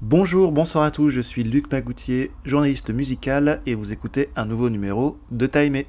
Bonjour, bonsoir à tous, je suis Luc Magoutier, journaliste musical, et vous écoutez un nouveau numéro de Timé.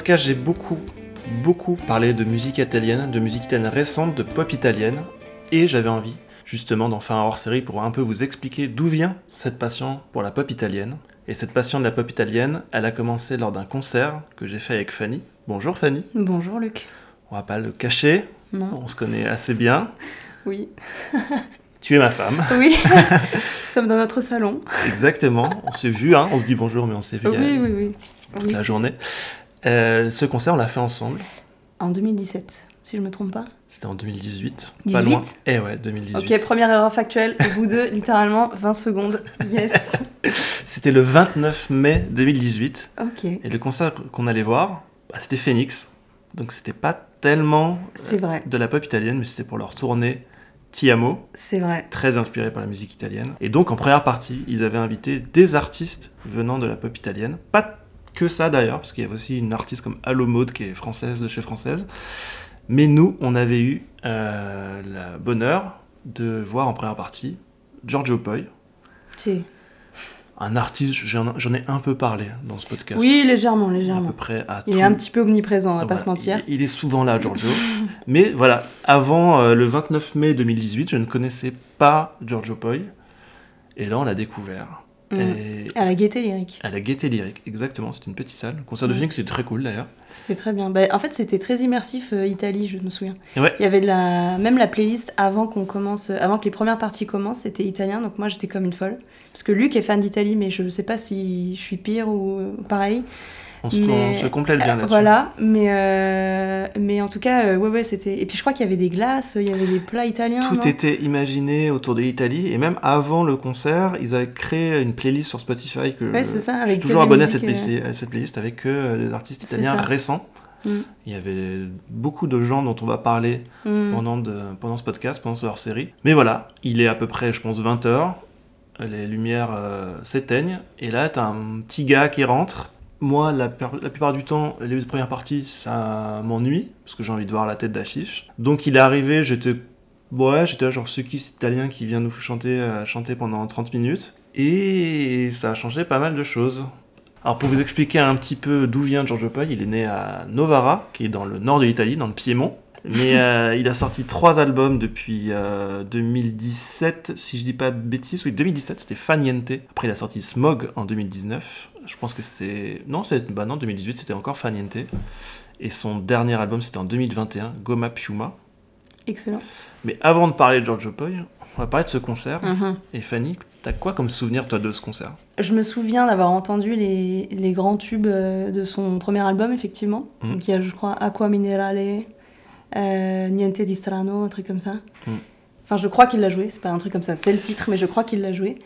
Podcast, j'ai beaucoup, beaucoup parlé de musique italienne, de musique italienne récente, de pop italienne, et j'avais envie justement d'en faire un hors-série pour un peu vous expliquer d'où vient cette passion pour la pop italienne. Et cette passion de la pop italienne, elle a commencé lors d'un concert que j'ai fait avec Fanny. Bonjour Fanny. Bonjour Luc. On va pas le cacher, Non. on se connaît assez bien. Oui. Tu es ma femme. Oui. Nous sommes dans notre salon. Exactement. On s'est vu, hein. on se dit bonjour, mais on s'est vu Oui, oui, oui. toute la journée. Euh, ce concert, on l'a fait ensemble. En 2017, si je me trompe pas. C'était en 2018. 18? Pas loin. Eh ouais, 2018. Ok, première erreur factuelle. Au bout de littéralement 20 secondes. Yes. C'était le 29 mai 2018. Ok. Et le concert qu'on allait voir, bah, c'était Phoenix. Donc c'était pas tellement C'est vrai. de la pop italienne, mais c'était pour leur tournée Ti Amo, C'est vrai. très inspiré par la musique italienne. Et donc en première partie, ils avaient invité des artistes venant de la pop italienne. Pas que ça d'ailleurs, parce qu'il y avait aussi une artiste comme Allo Mode qui est française de chez Française. Mais nous, on avait eu euh, le bonheur de voir en première partie Giorgio Poi, C'est- un artiste, j'en ai un peu parlé dans ce podcast. Oui, légèrement, à peu légèrement. près à Il tout- est un petit peu omniprésent, on va pas Voilà, se mentir. Il, il est souvent là, Giorgio. Mais voilà, avant euh, le 29 mai 2018, je ne connaissais pas Giorgio Poi. Et là, on l'a découvert. Mm. À la gaieté lyrique. à la Gaieté Lyrique, exactement. C'était une petite salle. Le concert de Mm. Phoenix, c'était très cool d'ailleurs. C'était très bien. Bah, en fait, c'était très immersif, euh, Italie, je me souviens. Ouais. Il y avait la... même la playlist avant qu'on commence, avant que les premières parties commencent, c'était italien, donc moi j'étais comme une folle. Parce que Luc est fan d'Italie, mais je ne sais pas si je suis pire ou euh, pareil. On se, Mais- on se complète bien Euh, là-dessus. voilà, mais, euh, mais en tout cas, euh, ouais, ouais, c'était. Et puis je crois qu'il y avait des glaces, il y avait des plats italiens. Tout était imaginé autour de l'Italie. Et même avant le concert, ils avaient créé une playlist sur Spotify que Ouais, c'est ça, je suis toujours abonné à cette, musiques, playlist, à cette playlist avec que euh, des artistes italiens récents. Mm. Il y avait beaucoup de gens dont on va parler Mm. pendant, de- pendant ce podcast, pendant ce hors-série. Mais voilà, il est à peu près, je pense, 20h. Les lumières euh, s'éteignent. Et là, t'as un petit gars qui rentre. Moi, la, plupart du temps, les premières parties, ça m'ennuie. Parce que j'ai envie de voir la tête d'affiche. Donc, il est arrivé, j'étais. Ouais, j'étais genre, ce c'est italien qui vient nous chanter, euh, chanter pendant 30 minutes. Et ça a changé pas mal de choses. Alors pour vous expliquer un petit peu d'où vient Giorgio Poi, il est né à Novara, qui est dans le nord de l'Italie, dans le Piémont. Mais euh, il a sorti trois albums depuis euh, 2017, si je dis pas de bêtises. Oui, 2017, c'était Faniente. Après, il a sorti Smog en 2019. Je pense que c'est... Non, c'est... Bah non, 2018, c'était encore Faniente. Et son dernier album, c'était en 2021, Goma Piuma. Excellent. Mais avant de parler de Giorgio Poi, on va parler de ce concert. Mhm. Et Fanny, t'as quoi comme souvenir, toi, de ce concert? Je me souviens d'avoir entendu les, les grands tubes euh, de son premier album, effectivement. Mm. Donc il y a, je crois, Aqua Minerale, euh, Niente di Strano, un truc comme ça. Mm. Enfin, je crois qu'il l'a joué, c'est pas un truc comme ça, c'est le titre, mais je crois qu'il l'a joué.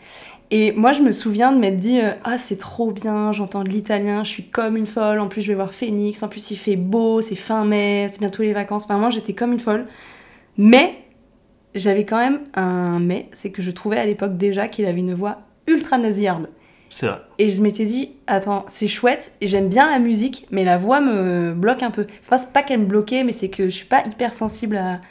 Et moi, je me souviens de m'être dit, euh, ah, c'est trop bien, j'entends de l'italien, je suis comme une folle, en plus, je vais voir Phoenix, en plus, il fait beau, c'est fin mai, c'est bientôt les vacances. Enfin, moi, j'étais comme une folle. Mais j'avais quand même un mais, c'est que je trouvais à l'époque déjà qu'il avait une voix ultra nasillarde. C'est vrai. Et je m'étais dit, attends, c'est chouette, et j'aime bien la musique, mais la voix me bloque un peu. Enfin, c'est pas qu'elle me bloquait, mais c'est que je suis pas hyper sensible à.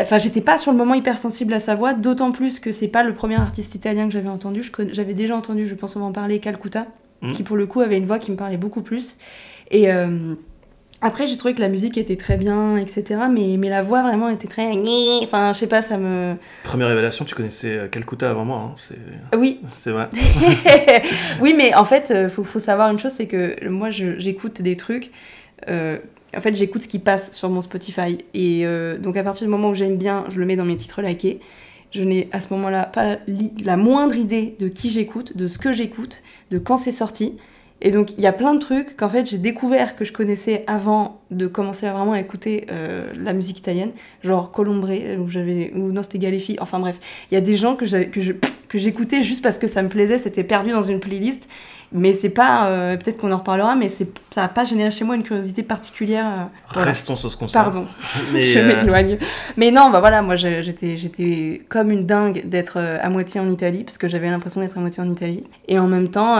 Enfin, j'étais pas sur le moment hyper sensible à sa voix, d'autant plus que c'est pas le premier artiste italien que j'avais entendu. J'avais déjà entendu, je pense, on va en parler, Calcutta, Mhm. qui pour le coup avait une voix qui me parlait beaucoup plus. Et. euh, Après, j'ai trouvé que la musique était très bien, etc. Mais, mais la voix vraiment était très. Enfin, je sais pas, ça me. Première révélation, tu connaissais euh, Calcutta avant moi, hein, c'est... Oui, c'est vrai. oui, mais en fait, euh, faut, faut savoir une chose, c'est que moi, j'écoute des trucs. euh, en fait, j'écoute ce qui passe sur mon Spotify. Et euh, donc, à partir du moment où j'aime bien, je le mets dans mes titres likés. Je n'ai à ce moment-là pas la moindre idée de qui j'écoute, de ce que j'écoute, de quand c'est sorti. Et donc, il y a plein de trucs qu'en fait, j'ai découvert que je connaissais avant de commencer à vraiment écouter euh, la musique italienne, genre Colombre, ou j'avais, ou non, c'était Galefi. Enfin bref, il y a des gens que j'écoutais juste parce que ça me plaisait, c'était perdu dans une playlist. Mais c'est pas, euh, peut-être qu'on en reparlera, mais ça n'a pas généré chez moi une curiosité particulière. euh, voilà. Restons sur ce concert. Pardon, Mais, je euh, m'éloigne. Mais non, bah voilà, moi j'étais, comme une dingue d'être à moitié en Italie, parce que j'avais l'impression d'être à moitié en Italie. Et en même temps,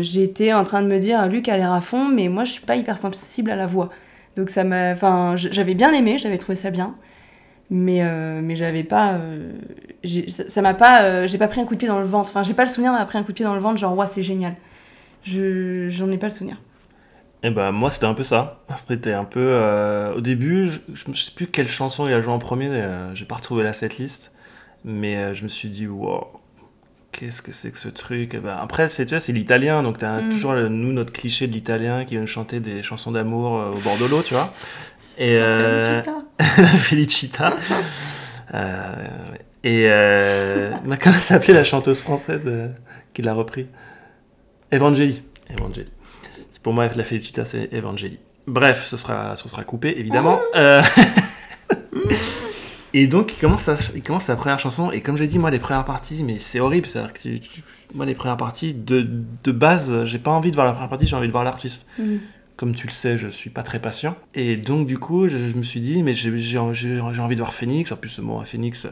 j'étais en train de me dire, Luc a l'air à fond, mais moi je suis pas hyper sensible à la voix. Donc ça m'a. Enfin, j'avais bien aimé, j'avais trouvé ça bien. Mais, euh, mais j'avais pas. euh, ça ça m'a pas. euh, j'ai pas pris un coup de pied dans le ventre. Enfin, j'ai pas le souvenir d'avoir pris un coup de pied dans le ventre, genre, ouais, c'est génial. Je, j'en ai pas le souvenir. Et bah moi c'était un peu ça. C'était un peu euh, au début, je, je, sais plus quelle chanson il a joué en premier. euh, J'ai pas retrouvé la setlist, mais euh, je me suis dit wow, qu'est-ce que c'est que ce truc? Et ben, après c'est tu c'est l'italien, donc t'as Mm. toujours le- nous notre cliché de l'italien qui vient chanter des chansons d'amour euh, au bord de l'eau, tu vois. Et la Felicita. Ouais. et comment s'appelait la chanteuse française qui l'a repris? Evangélie. Evangélie. C'est Pour moi, la Felicita, c'est Evangélie. Bref, ce sera, ce sera coupé, évidemment. Euh, et donc, il commence, à- il commence la première chanson, et comme j'ai dit, moi, les premières parties, mais c'est horrible, c'est-à-dire que moi, les premières parties, de, de base, j'ai pas envie de voir la première partie, j'ai envie de voir l'artiste. Mhm. Comme tu le sais, je suis pas très patient. Et donc, du coup, je, je me suis dit, mais j'ai j'ai- j'ai- j'ai envie de voir Phoenix. En plus, moi, Phoenix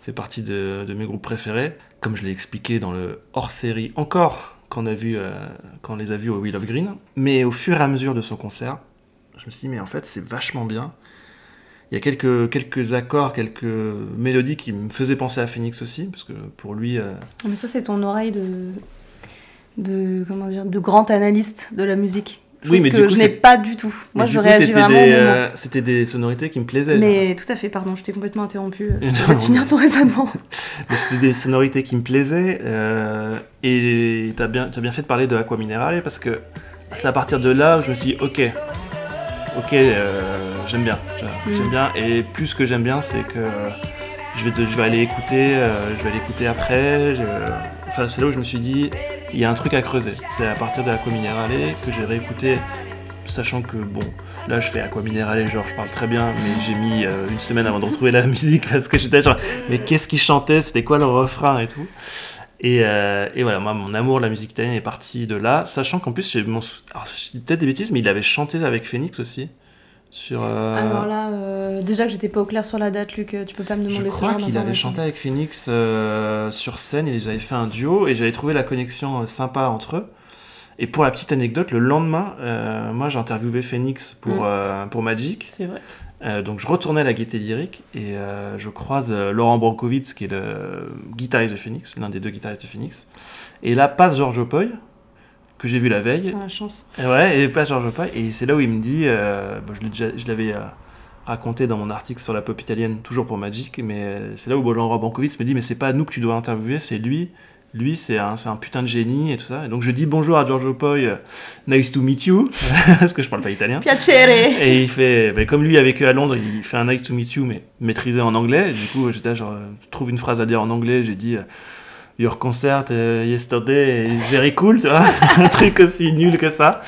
fait partie de, de mes groupes préférés. Comme je l'ai expliqué dans le hors-série encore, qu'on a vu, euh, les a vus au Wheel of Green. Mais au fur et à mesure de son concert, je me suis dit, mais en fait, c'est vachement bien. Il y a quelques, quelques accords, quelques mélodies qui me faisaient penser à Phoenix aussi, parce que pour lui, euh, Mais ça, c'est ton oreille de. de. comment dire. de grand analyste de la musique. Oui, mais que du coup, je n'ai pas du tout. Moi, mais je coup, réagis c'était vraiment euh, c'était des sonorités qui me plaisaient. Mais tout à fait, pardon, je t'ai complètement interrompu. Je te laisse finir ton raisonnement. C'était des sonorités qui me plaisaient. euh, et t'as bien, t'as bien fait de parler de Aqua Minerale parce que c'est à partir de là où je me suis dit, ok, ok, euh, j'aime bien. vois, Mm. J'aime bien. Et plus ce que j'aime bien, c'est que je vais, te- je vais aller écouter, euh, je vais aller écouter après. je- Enfin, c'est là où je me suis dit, il y a un truc à creuser. C'est à partir de Aqua Minerale que j'ai réécouté, sachant que bon. Là, je fais Aqua Minerale, genre, je parle très bien, mais j'ai mis euh, une semaine avant de retrouver la musique parce que j'étais genre, mais qu'est-ce qu'il chantait? C'était quoi le refrain et tout? Et, euh, voilà, moi, mon amour de la musique italienne est parti de là, sachant qu'en plus, j'ai mon... peut-être des bêtises, mais il avait chanté avec Phoenix aussi. Sur, euh, Alors là, euh, déjà que j'étais pas au clair sur la date, Luc, tu peux pas me je demander ce crois genre qu'il avait chanté avec Phoenix euh, sur scène, et ils avaient fait un duo, et j'avais trouvé la connexion euh, sympa entre eux. Et pour la petite anecdote, le lendemain, euh, moi j'ai interviewé Phoenix pour, Mm. euh, pour Magic. C'est vrai. Euh, donc je retournais à la Gaieté Lyrique et euh, je croise euh, Laurent Brankovitz qui est le guitariste de Phoenix, l'un des deux guitaristes de Phoenix. Et là passe Giorgio Poi, que j'ai vu la veille. Dans la chance. Et ouais, et passe Giorgio Poi. Et c'est là où il me dit, euh, bon, je l'avais euh, raconté dans mon article sur la pop italienne, toujours pour Magic, mais euh, c'est là où bon, Laurent Brankovitz me dit, mais c'est pas nous que tu dois interviewer, c'est lui. Lui, c'est un, un putain de génie et tout ça. Et donc je dis bonjour à Giorgio Poi, nice to meet you, parce que je parle pas italien. Piacere Et il fait, bah, comme lui a vécu à Londres, il fait un Nice to Meet You, mais maîtrisé en anglais. Et du coup, j'étais genre, je trouve une phrase à dire en anglais. J'ai dit, Your concert euh, yesterday is very cool, tu vois. un truc aussi nul que ça.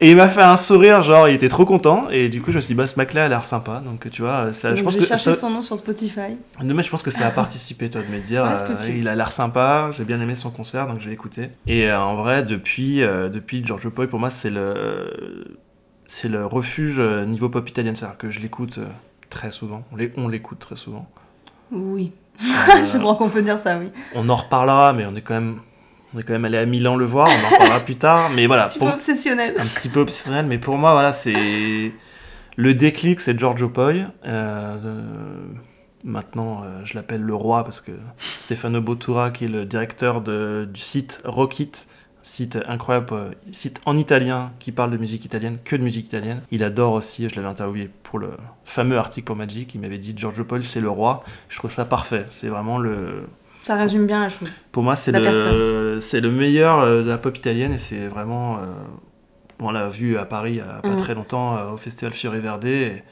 Et il m'a fait un sourire, genre, il était trop content. Et du coup, je me suis dit, bah, ce mec-là a l'air sympa. Donc, tu vois, ça, je pense J'ai que cherché ça, son nom sur Spotify. non, mais je pense que ça a participé, toi, de me dire, Ouais, euh, il a l'air sympa, j'ai bien aimé son concert, donc je vais l'écouter. Et euh, en vrai, depuis, euh, depuis Giorgio Poi, pour moi, c'est le, c'est le refuge niveau pop italienne, c'est-à-dire que je l'écoute très souvent, on l'écoute très souvent. Oui. Euh, Je crois qu'on peut dire ça, oui. on en reparlera, mais on est quand même, on est quand même allé à Milan le voir, on en reparlera plus tard. Mais voilà, un petit pour- peu obsessionnel. un petit peu obsessionnel, mais pour moi, voilà, c'est le déclic, c'est Giorgio Poi. Euh, maintenant, euh, je l'appelle le roi parce que Stefano Bottura, qui est le directeur de- du site Rockit, site incroyable, euh, site en italien qui parle de musique italienne, que de musique italienne. Il adore aussi, je l'avais interviewé pour le fameux article pour Magic, il m'avait dit Giorgio Poi, c'est le roi. Je trouve ça parfait. C'est vraiment le, Ça résume bien la chose. pour moi, c'est le, c'est le meilleur euh, de la pop italienne et c'est vraiment. euh, on l'a vu à Paris il y a pas Mhm. très longtemps au festival Fiore Verde. et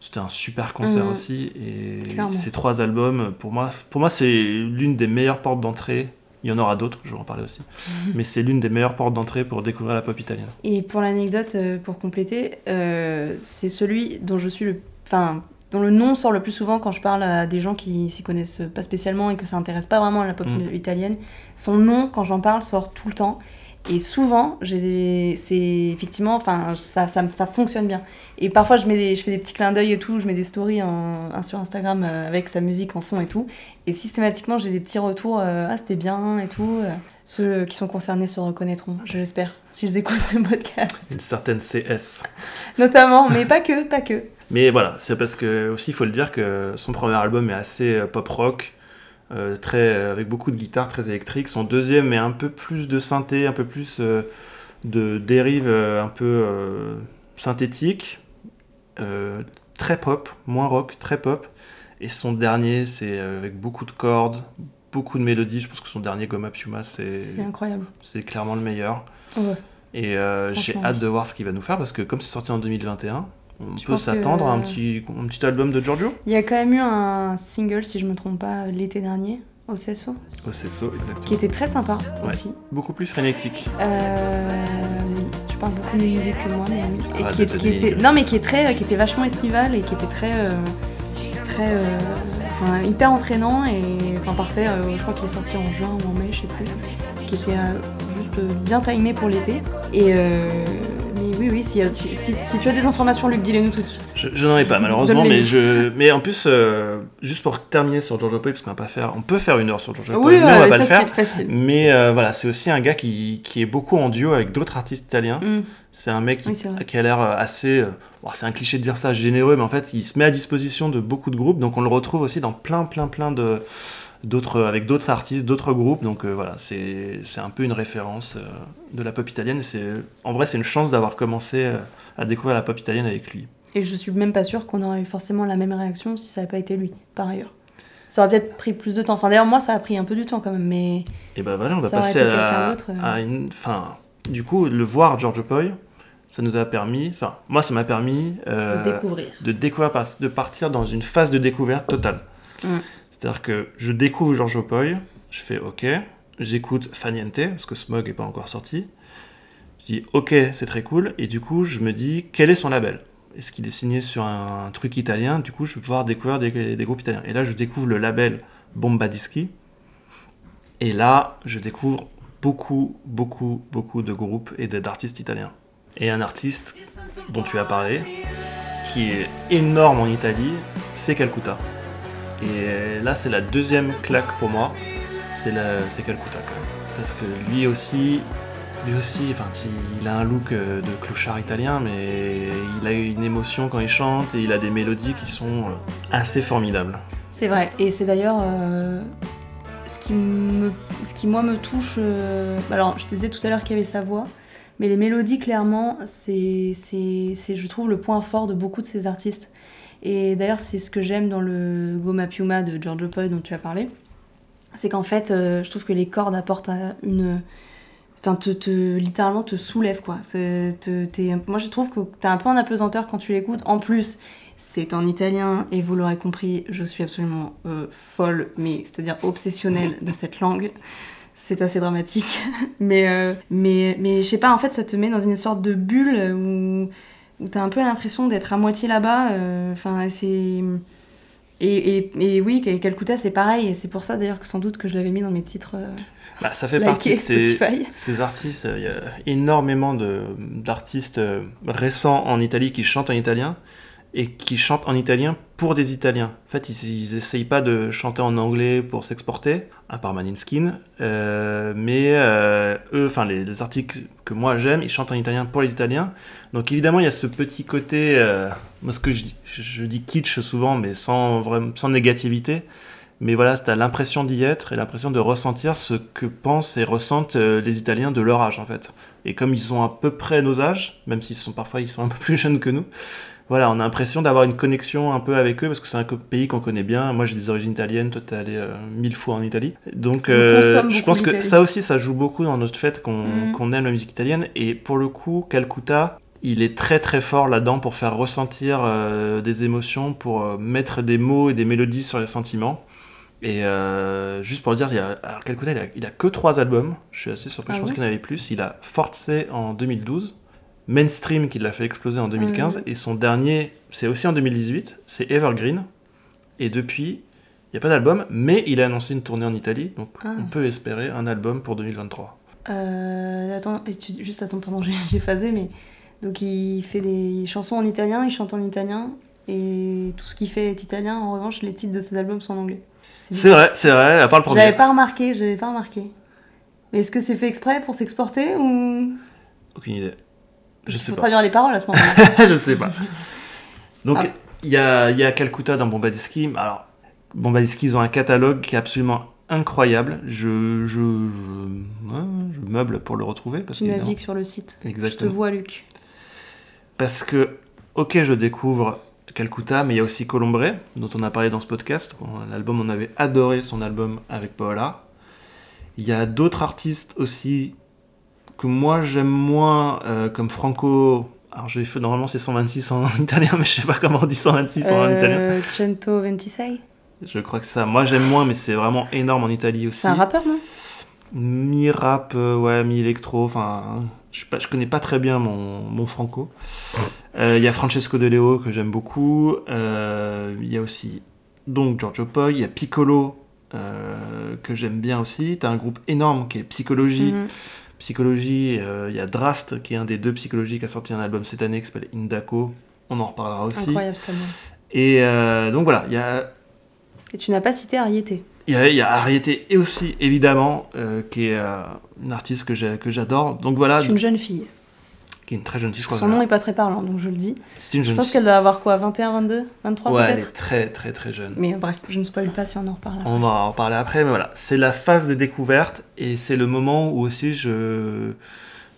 C'était un super concert Mhm. aussi. Et Clairement. ces trois albums, pour moi, pour moi c'est l'une des meilleures portes d'entrée Il y en aura d'autres, je vais en parler aussi. Mais c'est l'une des meilleures portes d'entrée pour découvrir la pop italienne. Et pour l'anecdote, euh, pour compléter, euh, c'est celui dont je suis le. Enfin, dont le nom sort le plus souvent quand je parle à des gens qui s'y connaissent pas spécialement et que ça intéresse pas vraiment à la pop Mm. italienne. Son nom, quand j'en parle, sort tout le temps. Et souvent, j'ai des... c'est effectivement, enfin, ça, ça, ça fonctionne bien. Et parfois, je, mets des, je fais des petits clins d'œil et tout, je mets des stories en, un sur Instagram euh, avec sa musique en fond et tout. Et systématiquement, j'ai des petits retours, euh, ah, c'était bien et tout. euh. Ceux qui sont concernés se reconnaîtront, je l'espère, s'ils écoutent ce podcast. Une certaine CS. Notamment, mais pas que, pas que. Mais voilà, c'est parce que aussi il faut le dire que son premier album est assez pop rock, euh, très euh, avec beaucoup de guitare, très électrique. Son deuxième est un peu plus de synthé, un peu plus euh, de dérive un peu synthétique, très pop, moins rock, très pop. Et son dernier, c'est avec beaucoup de cordes, beaucoup de mélodies. Je pense que son dernier Goma Piuma, c'est C'est incroyable. c'est clairement le meilleur. Ouais. Et euh, j'ai hâte de voir ce qu'il va nous faire parce que comme c'est sorti en 2021, on peut que- s'attendre à un petit, un petit album de Giorgio? Il y a quand même eu un single, si je me trompe pas, l'été dernier, au CSO, c'est ça, exactement. qui était très sympa Ouais. aussi. Beaucoup plus frénétique. Euh, oui, tu parles beaucoup de musique que moi, mais oui. Et Ah, qui, est- était, non, mais qui est très, qui était vachement estival et qui était très, euh, très, euh, enfin, hyper entraînant et enfin parfait. euh, je crois qu'il est sorti en juin ou en mai, je sais plus. Qui était euh, juste euh, bien timé pour l'été. Et euh, oui, si, si, si- si tu as des informations, Luc, dis-les nous tout de suite. Je, je n'en ai pas malheureusement, mais je, mais en plus, euh, juste pour terminer sur Giorgio Poi, parce qu'on pas faire, on peut faire une heure sur Giorgio Poi, Oui, mais on va ouais, pas le faire. facile. Mais euh, voilà, c'est aussi un gars qui, qui est beaucoup en duo avec d'autres artistes italiens. Mm. C'est un mec qui, Oui, a l'air euh, assez. bon, c'est un cliché de dire ça, généreux, mais en fait, il se met à disposition de beaucoup de groupes. Donc, on le retrouve aussi dans plein, plein, plein de. D'autres, avec d'autres artistes, d'autres groupes, donc euh, voilà, c'est c'est un peu une référence euh, de la pop italienne. Et c'est, en vrai, c'est une chance d'avoir commencé euh, à découvrir la pop italienne avec lui. Et je suis même pas sûre qu'on aurait eu forcément la même réaction si ça n'avait pas été lui, par ailleurs. Ça aurait peut-être pris plus de temps. Enfin, d'ailleurs, moi, ça a pris un peu du temps quand même, mais Et ben voilà, on va passer à, euh. à une. Enfin, du coup, le voir Giorgio Poi, ça nous a permis. Enfin, moi, ça m'a permis euh, découvrir. de découvrir, de partir dans une phase de découverte totale. Mm. C'est-à-dire que je découvre Giorgio Poi, je fais OK, j'écoute Faniente, parce que Smog n'est pas encore sorti. Je dis OK, c'est très cool, et du coup, je me dis quel est son label? Est-ce qu'il est signé sur un, truc italien? Du coup, je vais pouvoir découvrir des, des groupes italiens. Et là, je découvre le label Bomba Dischi. Et là, je découvre beaucoup, beaucoup, beaucoup de groupes et d'artistes italiens. Et un artiste dont tu as parlé, qui est énorme en Italie, c'est Calcutta. Et là, c'est la deuxième claque pour moi, c'est Calcutta quand même. Parce que lui aussi, lui aussi, enfin, il a un look euh, de clochard italien, mais il a une émotion quand il chante et il a des mélodies qui sont euh, assez formidables. C'est vrai. Et c'est d'ailleurs euh, ce, qui me, ce qui, moi, me touche. euh, Alors, je te disais tout à l'heure qu'il y avait sa voix, mais les mélodies, clairement, c'est, je trouve, le point fort de beaucoup de ces artistes. Et d'ailleurs, c'est ce que j'aime dans le Goma Piuma de Giorgio Poi dont tu as parlé. C'est qu'en fait, euh, je trouve que les cordes apportent euh, une. Enfin, te, te- littéralement te soulèvent, quoi. Te- moi, je trouve que t'es un peu en apesanteur quand tu l'écoutes. En plus, c'est en italien, et vous l'aurez compris, je suis absolument euh, folle, mais c'est-à-dire obsessionnelle de cette langue. C'est assez dramatique. mais, euh, mais, mais je sais pas, en fait, ça te met dans une sorte de bulle où, où t'as un peu l'impression d'être à moitié là-bas. euh, Enfin, c'est. Et, et, et oui, Calcutta, c'est pareil, et c'est pour ça d'ailleurs que sans doute que je l'avais mis dans mes titres euh, Bah, ça fait partie de ces, ces artistes. euh, Il y a énormément d'artistes récents en Italie qui chantent en italien et qui chantent en italien pour des Italiens. En fait, ils, ils essayent pas de chanter en anglais pour s'exporter, à part Maneskin, euh, mais euh, eux, enfin les, les articles que moi j'aime, ils chantent en italien pour les Italiens. Donc évidemment, il y a ce petit côté, euh, moi ce que je, dis- kitsch souvent, mais sans vraiment, sans négativité. Mais voilà, t'as l'impression d'y être et l'impression de ressentir ce que pensent et ressentent euh, les Italiens de leur âge en fait. Et comme ils ont à peu près nos âges, même s'ils sont parfois ils sont un peu plus jeunes que nous, voilà, on a l'impression d'avoir une connexion un peu avec eux parce que c'est un pays qu'on connaît bien. Moi j'ai des origines italiennes, toi t'es allé euh, mille fois en Italie. Donc Je euh, je pense que ça aussi ça joue beaucoup dans notre fait qu'on Mhm. qu'on aime la musique italienne. Et pour le coup, Calcutta, il est très très fort là-dedans pour faire ressentir euh, des émotions, pour mettre des mots et des mélodies sur les sentiments. Et euh, juste pour le dire, il a, alors Calcutta, il a, il a que trois albums. Je suis assez surpris, Ah je pense qu'il en avait plus. Il a Force en 2012, Mainstream qui l'a fait exploser en 2015, Ouais. et son dernier, c'est aussi en 2018, c'est Evergreen. Et depuis, il n'y a pas d'album, mais il a annoncé une tournée en Italie, donc Ah. on peut espérer un album pour 2023. Euh, attends, tu- juste attends, pardon, j'ai phasé, mais donc il fait des chansons en italien, il chante en italien, et tout ce qu'il fait est italien. En revanche, les titres de ses albums sont en anglais. C'est C'est vrai, c'est vrai, à part le premier. J'avais pas remarqué, j'avais pas remarqué. Mais est-ce que c'est fait exprès pour s'exporter ou? Aucune idée. Je Il sais faut pas. traduire les paroles à ce moment-là. je sais pas. Donc, Ah. il y, a, y a Calcutta dans Bombadilski. Alors, Bombadilski, ils ont un catalogue qui est absolument incroyable. Je, je, je meuble pour le retrouver. Parce tu navigues sur le site. Je te Exactement. vois, Luc. Parce que, ok, je découvre Calcutta, mais il y a aussi Colombre, dont on a parlé dans ce podcast. L'album, on avait adoré son album avec Paola. Il y a d'autres artistes aussi que moi j'aime moins, euh, comme Franco. Alors, j'ai fait normalement c'est 126 en italien, mais je sais pas comment on dit 126 en italien. Euh, Cento Ventisei Je crois que ça. Moi j'aime moins, mais c'est vraiment énorme en Italie aussi. C'est un rappeur, non? Mi-rap, euh, ouais, mi-électro, enfin, je, je connais pas très bien mon, mon franco. Euh, Il y a Francesco De Leo que j'aime beaucoup. Il y a aussi donc Giorgio Poi. Il y a Piccolo euh, que j'aime bien aussi. T'as un groupe énorme qui est Psychologie. Mhm. Psychologie, euh, il y a Drast qui est un des deux Psychologie qui a sorti un album cette année qui s'appelle Indako. On en reparlera aussi. Incroyable album. Et euh, donc voilà, il y a Et tu n'as pas cité Ariété. il y y a Ariete et aussi, évidemment, euh, qui est une artiste que j'adore. Donc voilà, C'est une jeune fille. Qui est une très jeune fille. je crois Son que- nom est pas très parlant, donc je le dis. C'est une Je jeune pense fille. qu'elle doit avoir quoi 21, 22 23 Ouais, elle peut-être est très très très jeune. Mais bref, je ne spoil pas si on en reparle. après. On va en parler après, mais voilà, c'est la phase de découverte et c'est le moment où aussi je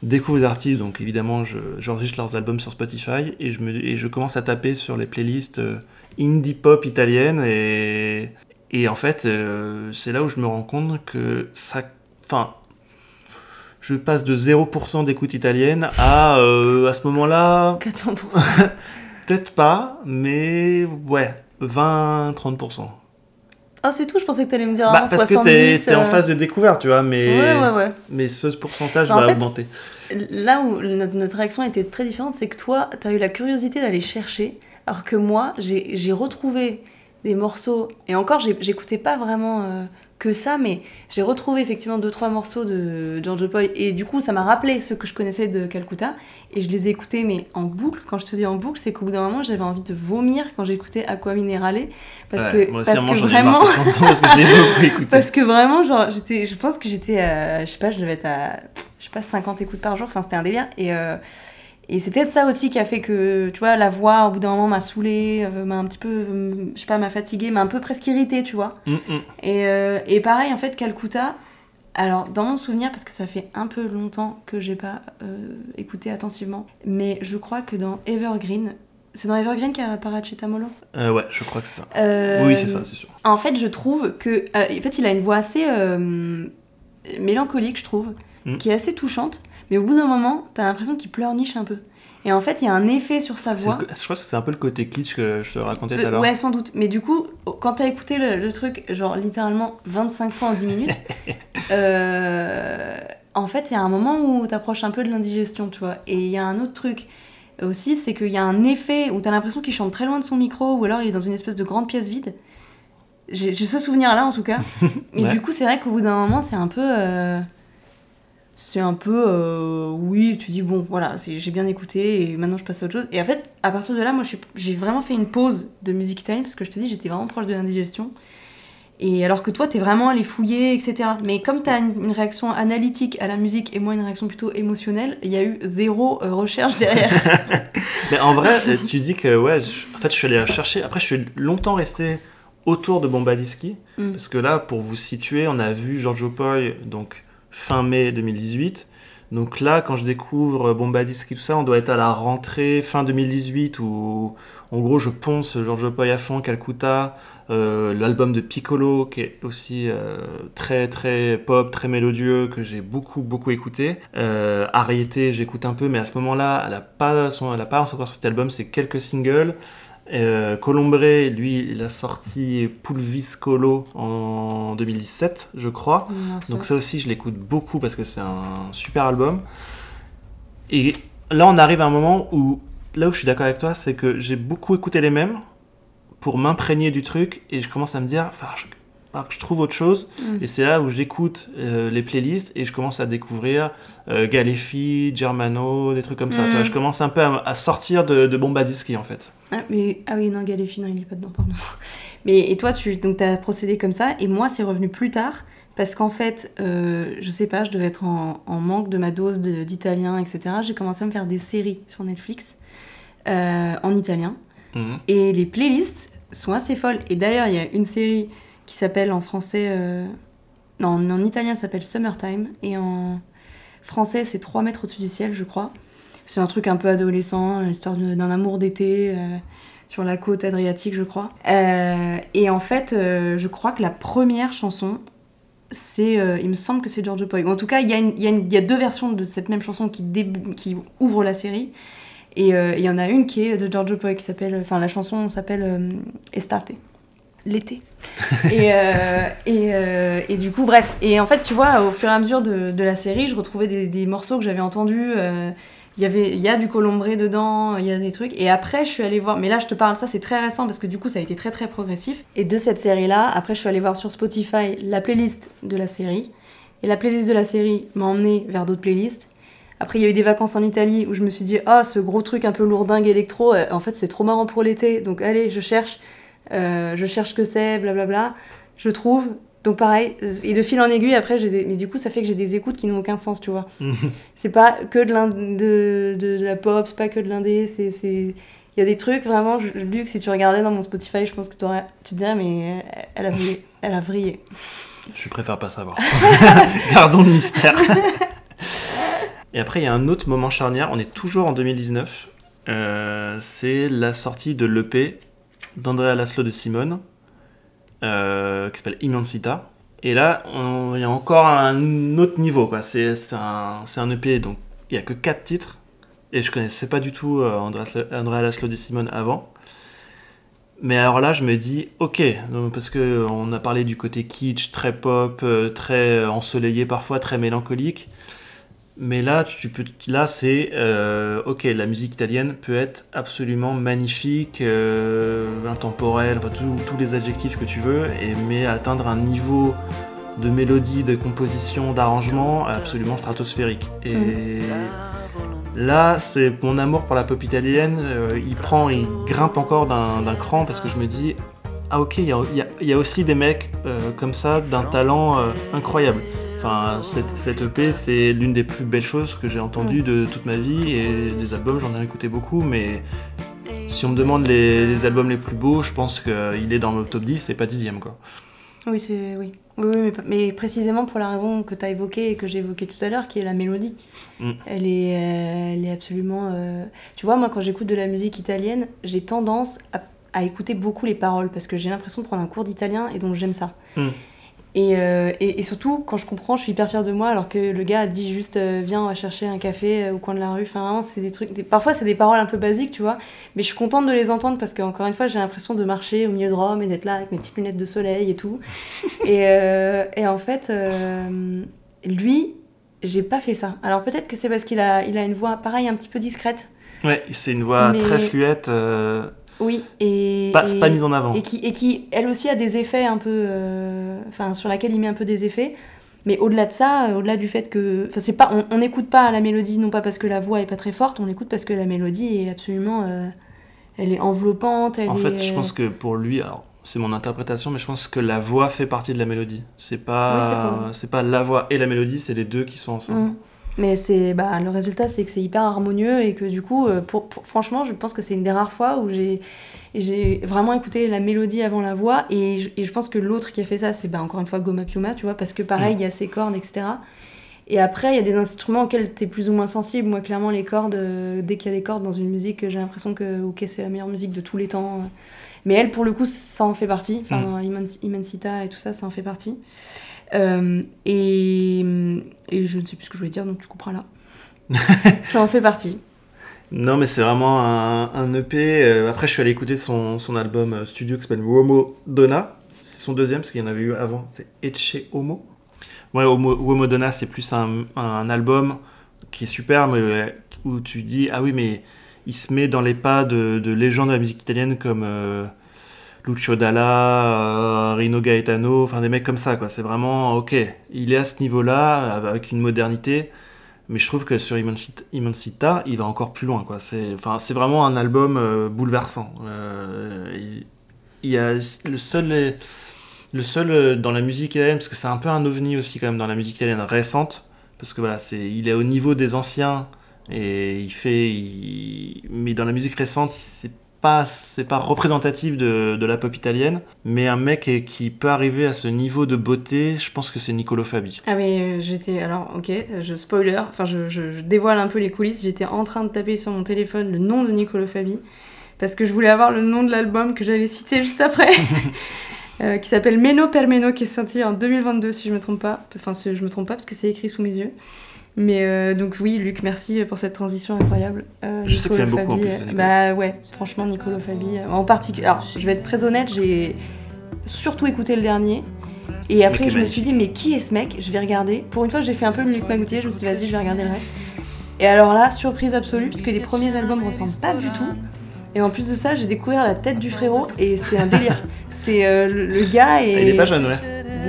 découvre les artistes. Donc évidemment, je- j'enregistre leurs albums sur Spotify et je, me, et je commence à taper sur les playlists euh, indie pop italiennes et, et en fait, euh, c'est là où je me rends compte que ça. Enfin. Je passe de 0% d'écoute italienne à, euh, à ce moment-là, 400%. peut-être pas, mais ouais, 20-30%. Ah, c'est tout, je pensais que t'allais me dire Bah, avant parce 70. que t'es t'es en euh, phase de découverte, tu vois, mais, Ouais, ouais, ouais. mais ce pourcentage Bah, en va fait, augmenter. Là où notre, notre réaction était très différente, c'est que toi, t'as eu la curiosité d'aller chercher, alors que moi, j'ai j'ai retrouvé des morceaux, et encore, j'ai- j'écoutais pas vraiment euh, que ça, mais j'ai retrouvé effectivement deux, trois morceaux de Giorgio Poi, et du coup, ça m'a rappelé ceux que je connaissais de Calcutta, et je les ai écoutés, mais en boucle. Quand je te dis en boucle, c'est qu'au bout d'un moment, j'avais envie de vomir quand j'écoutais Aqua Minerale, parce Ouais, que, moi aussi, parce que vraiment... parce que je. Parce vraiment, genre, j'étais, je pense que j'étais, à- je sais pas, je devais être à, je sais pas, 50 écoutes par jour, enfin, c'était un délire. Et, euh, et c'est peut-être ça aussi qui a fait que, tu vois, la voix, au bout d'un moment, m'a saoulée, euh, m'a un petit peu, euh, je sais pas, m'a fatiguée, m'a un peu presque irritée, tu vois. Mm, mm. Et, euh, et pareil, en fait, Calcutta, alors, dans mon souvenir, parce que ça fait un peu longtemps que j'ai pas euh, écouté attentivement, mais je crois que dans Evergreen, c'est dans Evergreen qu'il y a Paracetamolo Euh, ouais, je crois que c'est ça. Oui, c'est ça, c'est sûr. en fait, je trouve que. en fait, il a une voix assez mélancolique, je trouve, Mm. qui est assez touchante, mais au bout d'un moment, t'as l'impression qu'il pleurniche un peu. Et en fait, il y a un effet sur sa voix. le Je crois que c'est un peu le côté kitsch que je te racontais tout à Euh, l'heure. ouais, sans doute. Mais du coup, quand t'as écouté le, le truc, genre littéralement 25 fois en 10 minutes, euh, en fait, il y a un moment où t'approches un peu de l'indigestion, tu vois. Et il y a un autre truc aussi, c'est qu'il y a un effet où t'as l'impression qu'il chante très loin de son micro, ou alors il est dans une espèce de grande pièce vide. J'ai j'ai ce souvenir-là, en tout cas. Et Ouais. du coup, c'est vrai qu'au bout d'un moment, c'est un peu... euh, c'est un peu... euh, oui, tu dis, bon, voilà, j'ai bien écouté, et maintenant je passe à autre chose. Et en fait, à partir de là, moi, j'ai vraiment fait une pause de musique italienne, parce que je te dis, j'étais vraiment proche de l'indigestion. Et alors que toi, t'es vraiment allé fouiller, etc. Mais comme t'as une, une réaction analytique à la musique et moi une réaction plutôt émotionnelle, il y a eu zéro euh, recherche derrière. Mais en vrai, euh, tu dis que, ouais, je- en fait, je suis allé chercher. Après, je suis longtemps resté autour de Bombadilski. Mm. Parce que là, pour vous situer, on a vu Giorgio Poi, donc fin mai 2018. Donc là, quand je découvre Bombadilski, tout ça, on doit être à la rentrée fin 2018 où, en gros, je ponce Giorgio Poi à fond, Calcutta, euh, l'album de Piccolo, qui est aussi euh, très très pop, très mélodieux, que j'ai beaucoup beaucoup écouté. Euh, Ariete, j'écoute un peu, mais à ce moment-là, elle a pas, son, elle a pas encore sorti d'album, c'est quelques singles. Euh, Colombré, lui, il a sorti Pulviscolo en 2017, je crois. Non, Donc ça aussi, je l'écoute beaucoup parce que c'est un super album. Et là, on arrive à un moment où, là où je suis d'accord avec toi, c'est que j'ai beaucoup écouté les mêmes pour m'imprégner du truc et je commence à me dire, enfin, je, que je trouve autre chose. Mm. Et c'est là où j'écoute euh, les playlists et je commence à découvrir euh, Galefi, Germano, des trucs comme ça. Mm. vois. je commence un peu à, à sortir de, de Bombadiski en fait. Ah, mais, ah oui, non, Galefi, non, il est pas dedans, pardon. Mais et toi, tu donc as procédé comme ça, et moi, c'est revenu plus tard, parce qu'en fait, euh, je sais pas, je devais être en, en manque de ma dose d'italien, etc. J'ai commencé à me faire des séries sur Netflix euh, en italien, Mhm. et les playlists sont assez folles. Et d'ailleurs, il y a une série qui s'appelle en français. euh, Non, en italien, elle s'appelle Summertime, et en français, c'est 3 mètres au-dessus du ciel, je crois. C'est un truc un peu adolescent, l'histoire d'un amour d'été euh, sur la côte adriatique, je crois. Euh, et en fait, euh, je crois que la première chanson, c'est, euh, il me semble que c'est Giorgio Poi. En tout cas, il y, y y a deux versions de cette même chanson qui, qui ouvrent la série. Et il y en a une qui est de Giorgio Poi qui s'appelle, enfin la chanson s'appelle Estate, l'été. et, et, et du coup, bref. Et en fait, tu vois, au fur et à mesure de, de la série, je retrouvais des, des morceaux que j'avais entendus. Il y avait il y a du colombré dedans il y a des trucs. Et après je suis allée voir mais là je te parle ça c'est très récent parce que du coup ça a été très très progressif. Et de cette série là après je suis allée voir sur Spotify la playlist de la série. Et la playlist de la série m'a emmené vers d'autres playlists. Après il y a eu des vacances en Italie où je me suis dit ah ce gros truc un peu lourdingue électro euh, en fait c'est trop marrant pour l'été. Donc allez je cherche euh, je cherche que c'est blablabla. Je trouve donc pareil et de fil en aiguille après j'ai des... mais du coup ça fait que j'ai des écoutes qui n'ont aucun sens tu vois c'est pas que de, de, de, de la pop, c'est pas que de l'indé, c'est. Il y a des trucs vraiment, je- Luc, si tu regardais dans mon Spotify, je pense que tu te dirais, mais elle a vrillé. Elle a vrillé. Je préfère pas savoir. Gardons le mystère. Et après, il y a un autre moment charnière. On est toujours en 2019. Euh, c'est la sortie de l'EP d'Andrea Laszlo de Simone, euh, qui s'appelle Immensita. Et là, il y a encore un autre niveau. quoi. C'est un, un EP, donc il y a que 4 titres. Et je connaissais pas du tout euh, Andrea Laszlo de Simone avant. Mais alors là, je me dis, ok, donc, parce que on a parlé du côté kitsch, très pop, euh, très ensoleillé parfois, très mélancolique. Mais là, tu peux, là, c'est, euh, ok, la musique italienne peut être absolument magnifique, euh, intemporelle, enfin, tous les adjectifs que tu veux, et mais atteindre un niveau de mélodie, de composition, d'arrangement absolument stratosphérique. Et Là, c'est mon amour pour la pop italienne. euh, il prend, il grimpe encore d'un cran parce que je me dis, ah ok, il y a, y y aussi des mecs comme ça, d'un talent incroyable. Enfin, cette, cette EP, c'est l'une des plus belles choses que j'ai entendues de toute ma vie et les albums, j'en ai écouté beaucoup, mais si on me demande les, les albums les plus beaux, je pense qu'il est dans le top 10 et pas dixième quoi. Oui, c'est. Oui. Oui, oui, mais, mais précisément pour la raison que tu as évoquée et que j'ai évoquée tout à l'heure, qui est la mélodie. Mm. Elle, est, euh, elle est absolument. euh, Tu vois, moi, quand j'écoute de la musique italienne, j'ai tendance à, à écouter beaucoup les paroles parce que j'ai l'impression de prendre un cours d'italien et donc j'aime ça. Mm. Et, euh, et, et surtout, quand je comprends, je suis hyper fière de moi, alors que le gars a dit juste euh, viens, on va chercher un café euh, au coin de la rue. Enfin, vraiment, c'est des trucs. des- Parfois, c'est des paroles un peu basiques, tu vois. Mais je suis contente de les entendre parce que, encore une fois, j'ai l'impression de marcher au milieu de Rome et d'être là avec mes petites lunettes de soleil et tout. et, euh, et en fait, lui, j'ai pas fait ça. Alors peut-être que c'est parce qu'il a, il a une voix, pareil, un petit peu discrète. Ouais, c'est une voix Mais- très fluette, Oui, et. pas, et- pas mise en avant. et qui, et qui, elle aussi, a des effets un peu. euh, Enfin, sur laquelle il met un peu des effets. Mais au-delà de ça, euh, au-delà du fait que. Enfin, c'est pas. On n'écoute pas la mélodie, non pas parce que la voix est pas très forte, on l'écoute parce que la mélodie est absolument. euh, elle est enveloppante, elle En est. fait, je pense que pour lui, alors c'est mon interprétation, mais je pense que la voix fait partie de la mélodie. C'est pas, Oui, c'est pas- c'est pas la voix et la mélodie, c'est les deux qui sont ensemble. Mm. Mais c'est bah, le résultat, c'est que c'est hyper harmonieux et que du coup, euh, pour, pour- franchement, je pense que c'est une des rares fois où j'ai j'ai vraiment écouté la mélodie avant la voix et je, et je pense que l'autre qui a fait ça, c'est bah, encore une fois Goma Piuma, tu vois, parce que pareil, Mm. il y a ses cordes, etc. Et après, il y a des instruments auxquels tu es plus ou moins sensible. Moi, clairement, les cordes, euh, dès qu'il y a des cordes dans une musique, j'ai l'impression que ok, c'est la meilleure musique de tous les temps. Mais elle, pour le coup, ça en fait partie. Enfin, Immens- Immensita et tout ça, ça en fait partie. Euh, et, et je ne sais plus ce que je voulais dire, donc tu couperas là. ça en fait partie. Non, mais c'est vraiment un, un EP. Euh, après, je suis allé écouter son, son album euh, studio qui s'appelle Uomo Donna. C'est son deuxième, parce qu'il y en avait eu avant. C'est Etche Homo. Ouais, Homo, Uomo Donna, c'est plus un, un album qui est super, mais où tu dis, ah oui, mais il se met dans les pas de, de légendes de la musique italienne comme euh, Lucio Dalla, euh, Rino Gaetano, enfin des mecs comme ça, quoi. C'est vraiment, ok, il est à ce niveau-là, avec une modernité, mais je trouve que sur Immensita, il va encore plus loin, quoi. C'est, enfin, c'est vraiment un album euh, bouleversant. Euh, il, y a le seul, le seul dans la musique italienne, parce que c'est un peu un ovni aussi quand même dans la musique italienne récente, parce que voilà, c'est, il est au niveau des anciens et il fait, mais dans la musique récente, c'est pas, c'est pas représentatif de, de la pop italienne, mais un mec qui- peut arriver à ce niveau de beauté, je pense que c'est Niccolo Fabi. Ah mais euh, j'étais alors ok je spoiler enfin je, je- je dévoile un peu les coulisses j'étais en train de taper sur mon téléphone le nom de Nicolo Fabi parce que je voulais avoir le nom de l'album que j'allais citer juste après euh, qui s'appelle Meno per Meno qui est sorti en 2022 si je me trompe pas enfin c'est- je me trompe pas parce que c'est écrit sous mes yeux mais euh, donc oui Luc merci pour cette transition incroyable Euh, Je sais que tu beaucoup, en plus, euh, Nicolo. bah ouais franchement Nicolo Fabi euh, en particulier alors je vais être très honnête j'ai surtout écouté le dernier et après, je me suis dit, mais qui est ce mec? Je vais regarder. Pour une fois, j'ai fait un peu le Luc Magoutier. Je me suis dit, vas-y, je vais regarder le reste. Et alors là, surprise absolue, puisque les premiers albums ressemblent pas du tout. Et en plus de ça, j'ai découvert la tête du frérot et c'est un délire. c'est euh, le, le gars et. Il est pas jeune, ouais.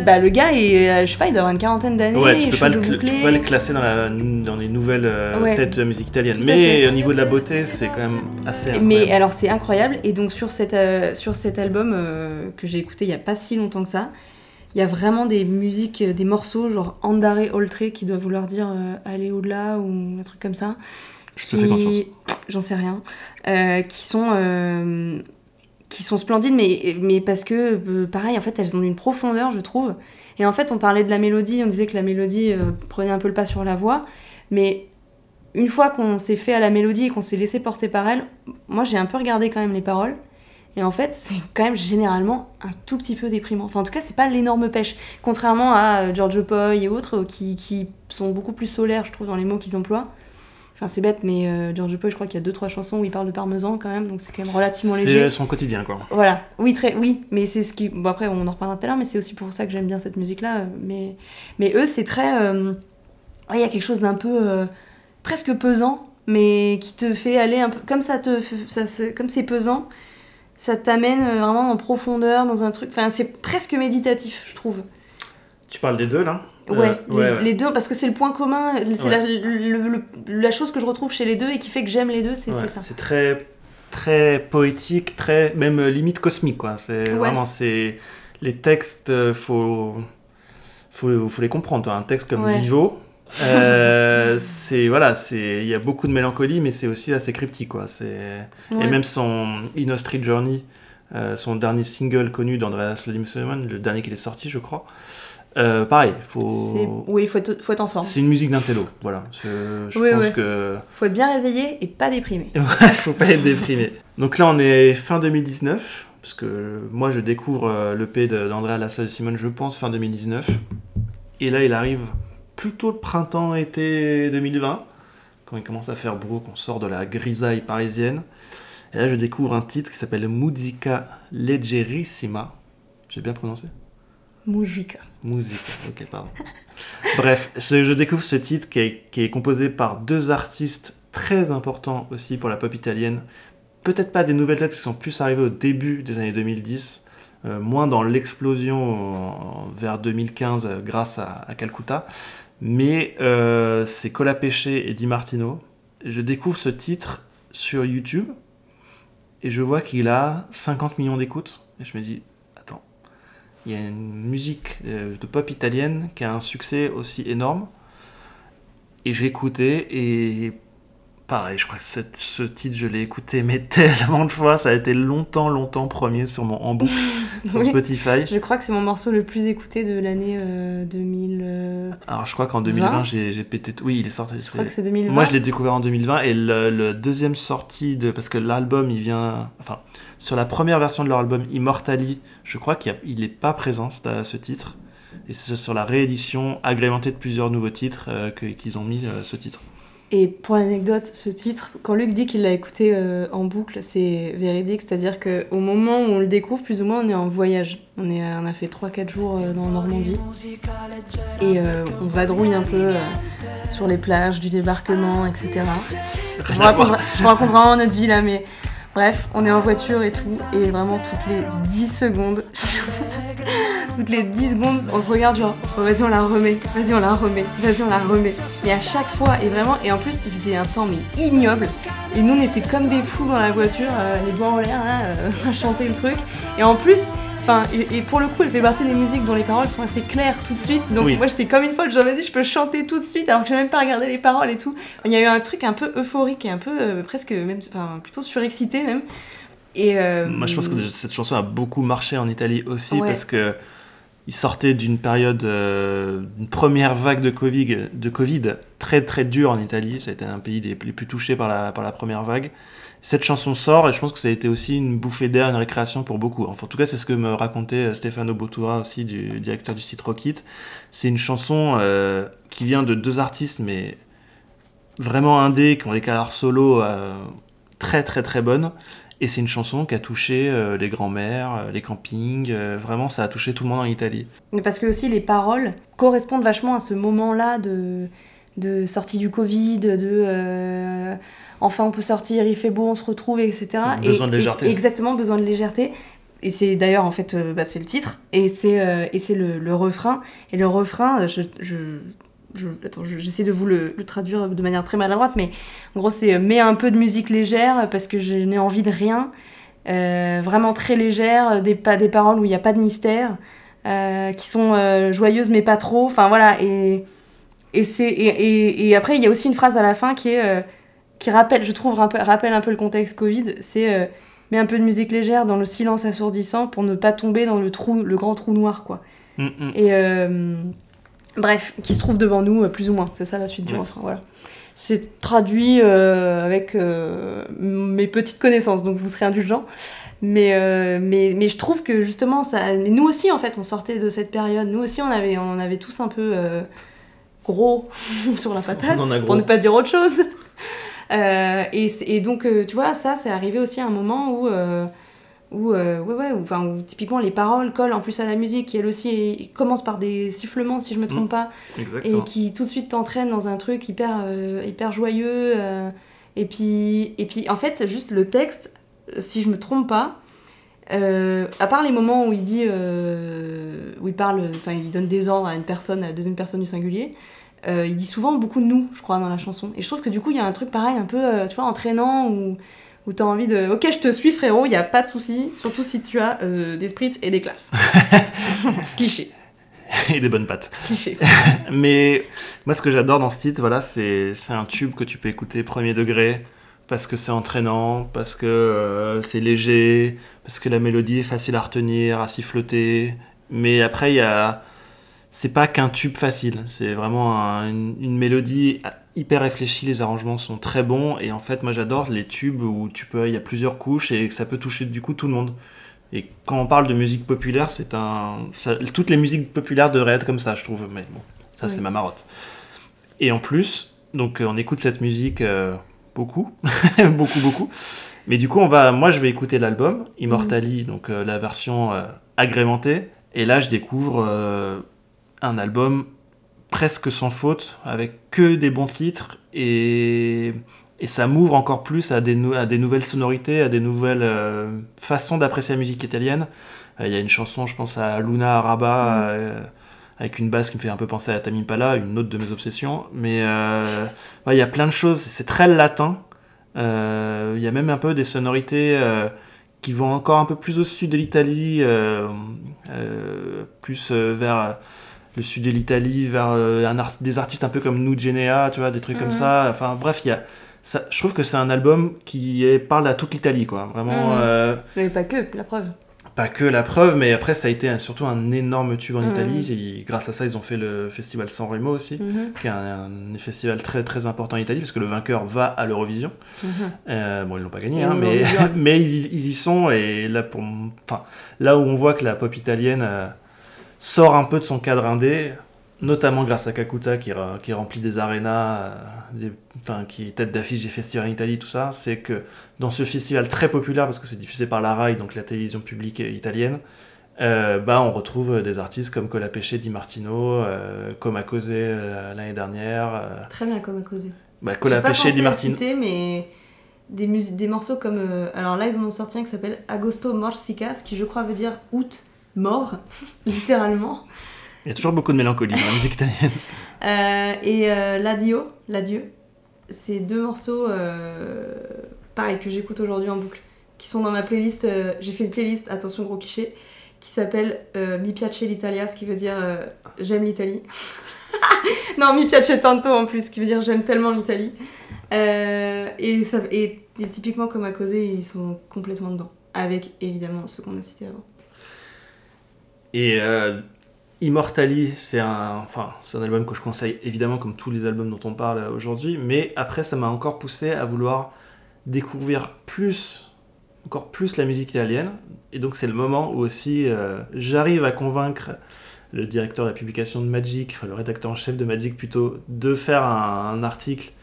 Bah, le gars est, euh, je sais pas, il doit avoir une quarantaine d'années. Ouais, tu peux, pas le, tu peux pas le classer dans, la, dans les nouvelles euh, Ouais. têtes de la musique italienne. Mais au niveau de la beauté, c'est quand même assez incroyable. Mais alors c'est incroyable et donc sur, cette, euh, sur cet album euh, que j'ai écouté il y a pas si longtemps que ça, il y a vraiment des musiques, des morceaux genre Andare Oltre qui doivent vouloir dire euh, aller au-delà ou un truc comme ça. Je te fais confiance. J'en sais rien. Euh, qui sont euh, qui sont splendides mais mais parce que euh, pareil en fait elles ont une profondeur je trouve. Et en fait on parlait de la mélodie, on disait que la mélodie prenait un peu le pas sur la voix, mais une fois qu'on s'est fait à la mélodie et qu'on s'est laissé porter par elle, moi j'ai un peu regardé quand même les paroles. Et en fait, c'est quand même généralement un tout petit peu déprimant. Enfin, en tout cas, c'est pas l'énorme pêche. Contrairement à Giorgio Poi et autres qui, qui sont beaucoup plus solaires, je trouve, dans les mots qu'ils emploient. Enfin, c'est bête, mais euh, Giorgio Poi, je crois qu'il y a deux trois chansons où il parle de parmesan quand même, donc c'est quand même relativement léger. C'est son quotidien, quoi. Voilà, oui, très, oui, mais c'est ce qui. Bon, après, on en reparlera tout à l'heure, mais c'est aussi pour ça que j'aime bien cette musique-là. euh, Mais, mais eux, c'est très. euh, ouais, Il y a quelque chose d'un peu. euh, presque pesant, mais qui te fait aller un peu. Comme ça te. Ça, comme c'est pesant, ça t'amène vraiment en profondeur, dans un truc. Enfin, c'est presque méditatif, je trouve. Tu parles des deux, là? Ouais, Euh, les, les deux, parce que c'est le point commun, c'est Ouais. la, le- le- la chose que je retrouve chez les deux et qui fait que j'aime les deux, c'est ça. C'est très, très poétique, très même euh, limite cosmique, quoi. C'est vraiment, c'est les textes, euh, faut, faut, faut les comprendre. Un texte comme. Vivo, euh, c'est voilà, c'est il y a beaucoup de mélancolie, mais c'est aussi assez cryptique, quoi. C'est et même son In a Street Journey, euh, son dernier single connu d'Andreas Solomon, le dernier qu'il est sorti, je crois. Euh, pareil, faut. Oui, il faut être, faut être en forme. C'est une musique d'intello, voilà. Je Oui, pense oui. que faut être bien réveillé et pas déprimé. faut pas être déprimé. Donc là, on est fin 2019, parce que moi, je découvre euh, l'EP d'Andrea Lassalle Simone, je pense, fin 2019. Et là, il arrive plutôt le printemps-été 2020, quand il commence à faire beau, qu'on sort de la grisaille parisienne. Et là, je découvre un titre qui s'appelle Musica Leggerissima. J'ai bien prononcé? Musica. Musique, ok, pardon. Bref, je découvre ce titre qui est, qui est composé par deux artistes très importants aussi pour la pop italienne. Peut-être pas des nouvelles têtes qui sont plus arrivées au début des années 2010, euh, moins dans l'explosion vers 2015 euh, grâce à, à Calcutta. Mais euh, c'est Cola Pesce et Di Martino. Je découvre ce titre sur YouTube et je vois qu'il a 50 millions d'écoutes. Et je me dis, il y a une musique euh, de pop italienne qui a un succès aussi énorme. Et écouté et pareil, je crois que ce, ce titre, je l'ai écouté mais tellement de fois, ça a été longtemps, longtemps premier sur mon en boucle sur Oui. Spotify. Je crois que c'est mon morceau le plus écouté de l'année euh, 2000. euh, Alors je crois qu'en 2020, 20 j'ai pété... tout- Oui, il est sorti. Je crois que c'est 2020. Moi, je l'ai découvert en 2020 et le, le deuxième sortie de. Parce que l'album, il vient. Enfin, sur la première version de leur album Immortali, je crois qu'il n'est pas présent, ce, ce titre. Et c'est sur la réédition agrémentée de plusieurs nouveaux titres euh, qu'ils ont mis euh, ce titre. Et pour l'anecdote, ce titre, quand Luc dit qu'il l'a écouté euh, en boucle, c'est véridique, c'est-à-dire qu'au moment où on le découvre, plus ou moins, on est en voyage. On, a fait 3-4 jours euh, dans Normandie et euh, on vadrouille un peu sur les plages du débarquement, etc. Je vous, raconte, je vous raconte vraiment notre vie là, mais bref, on est en voiture et tout, et vraiment toutes les 10 secondes, toutes les 10 secondes, on se regarde genre, oh, vas-y on la remet, vas-y on la remet, vas-y on la remet. Et à chaque fois, et vraiment, et en plus il faisait un temps mais ignoble. Et nous on était comme des fous dans la voiture, euh, les doigts en l'air, hein, euh, à chanter le truc. Et en plus, Enfin, et, pour le coup, elle fait partie des musiques dont les paroles sont assez claires tout de suite. Donc moi, j'étais comme une folle. J'avais dit, je peux chanter tout de suite, alors que j'ai même pas regardé les paroles et tout. Il y a eu un truc un peu euphorique et un peu euh, presque même, enfin, plutôt surexcité même. Et moi, je pense que cette chanson a beaucoup marché en Italie aussi parce que il sortait d'une période, euh, une première vague de COVID, très très dure en Italie. Ça a été un pays les, plus touchés par la, première vague. Cette chanson sort et je pense que ça a été aussi une bouffée d'air, une récréation pour beaucoup. Enfin, en tout cas, c'est ce que me racontait euh, Stefano Bottura aussi, du directeur du site Rockit. C'est une chanson euh, qui vient de deux artistes, mais vraiment indés, qui ont des carrières solo très très très bonnes. Et c'est une chanson qui a touché euh, les grands-mères, euh, les campings, euh, vraiment ça a touché tout le monde en Italie. Mais parce que aussi les paroles correspondent vachement à ce moment-là de, de sortie du Covid, de enfin on peut sortir, il fait beau, on se retrouve, etc. Besoin de légèreté. exactement, besoin de légèreté. Et c'est d'ailleurs en fait, bah, c'est le titre, et c'est et c'est le, le, refrain. Et le refrain, je, je j'essaie de vous le, traduire de manière très maladroite, mais en gros, c'est euh, mets un peu de musique légère parce que je n'ai envie de rien. Euh, vraiment très légère, des, pas, des paroles où il n'y a pas de mystère, euh, qui sont joyeuses mais pas trop. Enfin voilà, et, et, c'est, et, et, après, il y a aussi une phrase à la fin qui est. qui rappelle, je trouve, rappelle un peu le contexte Covid. C'est mets un peu de musique légère dans le silence assourdissant pour ne pas tomber dans le trou, le grand trou noir, quoi. Mm, mm. Et Bref, qui se trouve devant nous, euh, plus ou moins. C'est ça la suite du refrain. Voilà. C'est traduit euh, avec euh, mes petites connaissances, donc vous serez indulgents. Mais, mais, mais je trouve que justement, ça, nous aussi, en fait, on sortait de cette période. Nous aussi, on avait, on avait tous un peu gros sur la patate, pour ne pas dire autre chose. et, et, donc, tu vois, ça, c'est arrivé aussi à un moment où où, euh, ouais, ouais, enfin, typiquement les paroles collent en plus à la musique, qui elle aussi commence par des sifflements, si je me trompe mm. pas, et qui tout de suite t'entraîne dans un truc hyper, euh, hyper joyeux. Euh, et, puis, et puis, en fait, juste le texte, si je me trompe pas, à part les moments où il dit, où il parle, enfin, il donne des ordres à une personne, à la deuxième personne du singulier, il dit souvent beaucoup de nous, je crois, dans la chanson. Et je trouve que du coup, il y a un truc pareil, un peu, tu vois, entraînant, ou où t'as envie de ok je te suis frérot il y a pas de souci surtout si tu as euh, des spritz et des classes. Cliché. Et des bonnes pattes. Cliché. Mais moi ce que j'adore dans ce titre voilà c'est un tube que tu peux écouter premier degré parce que c'est entraînant parce que euh, c'est léger parce que la mélodie est facile à retenir à siffloter. Mais après il y a c'est pas qu'un tube facile, c'est vraiment une, mélodie hyper réfléchie, les arrangements sont très bons et en fait moi j'adore les tubes où tu peux il y a plusieurs couches et que ça peut toucher du coup tout le monde. Et quand on parle de musique populaire, c'est un toutes les musiques populaires devraient être comme ça, je trouve, mais bon, ça c'est ma marotte. Et en plus, donc on écoute cette musique euh, beaucoup, beaucoup beaucoup. Mais du coup, on va moi je vais écouter l'album Immortali, mm. donc euh, la version euh, agrémentée et là je découvre un album presque sans faute, avec que des bons titres, et, et ça m'ouvre encore plus à des, à des nouvelles sonorités, à des nouvelles euh, façons d'apprécier la musique italienne. Euh, il y a une chanson, je pense à Luna Araba, mm. euh, avec une basse qui me fait un peu penser à Tamipala, une autre de mes obsessions, mais il y a plein de choses, c'est très latin. Il y a même un peu des sonorités qui vont encore un peu plus au sud de l'Italie, plus vers le sud de l'Italie, vers euh, des artistes un peu comme Nous Genea, tu vois, des trucs comme mhm. ça. Enfin, bref, il y a. Ça, je trouve que c'est un album qui est, parle à toute l'Italie, quoi. Vraiment. Mhm. Euh, mais pas que, la preuve. Pas que la preuve, mais après, ça a été surtout un énorme tube en mhm. Italie. Et grâce à ça, ils ont fait le festival San Remo aussi, qui est un, festival très très important en Italie, parce que le vainqueur va à l'Eurovision. Euh, bon, ils l'ont pas gagné, hein, mais, mais ils, ils, y sont. Et là, pour, là où on voit que la pop italienne sort un peu de son cadre indé, notamment grâce à Kakuta qui, remplit des arénas, euh, des- enfin, qui est tête d'affiche des festivals en Italie, tout ça, c'est que dans ce festival très populaire, parce que c'est diffusé par la RAI, donc la télévision publique italienne, euh, bah, on retrouve des artistes comme Colapesce Di Martino, euh, causé euh, l'année dernière. Très bien causer. bah, pensé Di Martino. citer, mais des, des morceaux comme. alors là, ils en ont sorti un qui s'appelle Agosto Morsica, ce qui je crois veut dire août mort, littéralement. Il y a toujours beaucoup de mélancolie dans la musique italienne. Euh, et euh, L'Adio, L'Adieu, c'est deux morceaux, euh, pareil, que j'écoute aujourd'hui en boucle, qui sont dans ma playlist. euh, J'ai fait une playlist, attention gros cliché, qui s'appelle euh, Mi piace l'Italia, ce qui veut dire j'aime l'Italie. non, Mi piace tanto en plus, ce qui veut dire j'aime tellement l'Italie. Et, ça, et, et typiquement comme à causer, ils sont complètement dedans. Avec évidemment ceux qu'on a cités avant. Et euh, c'est un, enfin, un album que je conseille évidemment comme tous les albums dont on parle aujourd'hui, mais après ça m'a encore poussé à vouloir découvrir plus, encore plus la musique italienne. Et donc c'est le moment où aussi euh, j'arrive à convaincre le directeur de la publication de Magic, enfin le rédacteur en chef de Magic plutôt, de faire un, article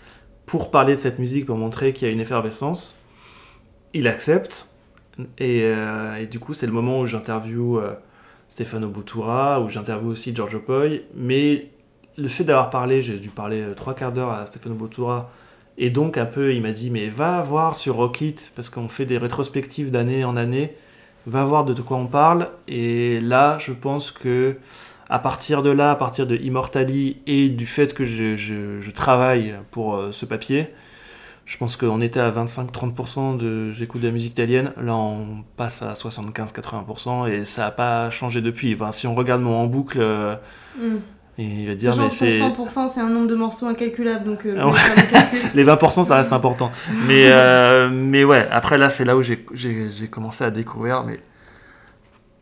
pour parler de cette musique, pour montrer qu'il y a une effervescence. Il accepte. Et, euh, du coup, c'est le moment où j'interviewe euh, Stefano Boutoura, où j'interviewe aussi Giorgio Poi. Mais le fait d'avoir parlé, j'ai dû parler euh, trois quarts d'heure à Stefano Boutoura, et donc un peu, il m'a dit, mais va voir sur Rocklit, parce qu'on fait des rétrospectives d'année en année, va voir de quoi on parle. Et là, je pense que à partir de là, à partir de Immortali et du fait que je travaille pour euh, ce papier, je pense qu'on était à 25-30% de j'écoute de la musique italienne. Là, on passe à 75-80% et ça n'a pas changé depuis. Enfin, si on regarde mon en boucle, euh, et il va dire, mais c'est. 100%, c'est un nombre de morceaux incalculable, donc euh. Les 20%, ça reste important. Mais, euh, mais ouais, après là, c'est là où j'ai- j'ai j'ai commencé à découvrir mais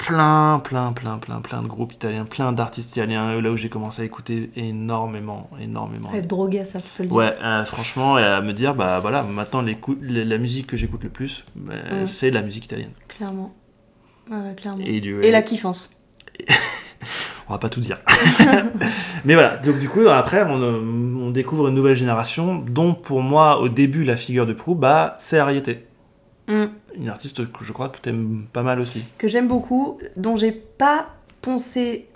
plein, plein, plein, plein, plein de groupes italiens, plein d'artistes italiens. Là où j'ai commencé à écouter énormément, énormément. Être drogué à ça, tu peux le dire. Ouais, euh, franchement, et à me dire, bah voilà, maintenant la musique que j'écoute le plus, bah, c'est la musique italienne. Clairement. Ouais, clairement. Et, du, Et la kiffance. On va pas tout dire. Mais voilà, donc du coup, après, on, euh, on découvre une nouvelle génération, dont pour moi, au début, la figure de proue, bah, c'est Ariete. Mm. Une artiste que je crois que t'aimes pas mal aussi. Que j'aime beaucoup, dont j'ai pas poncé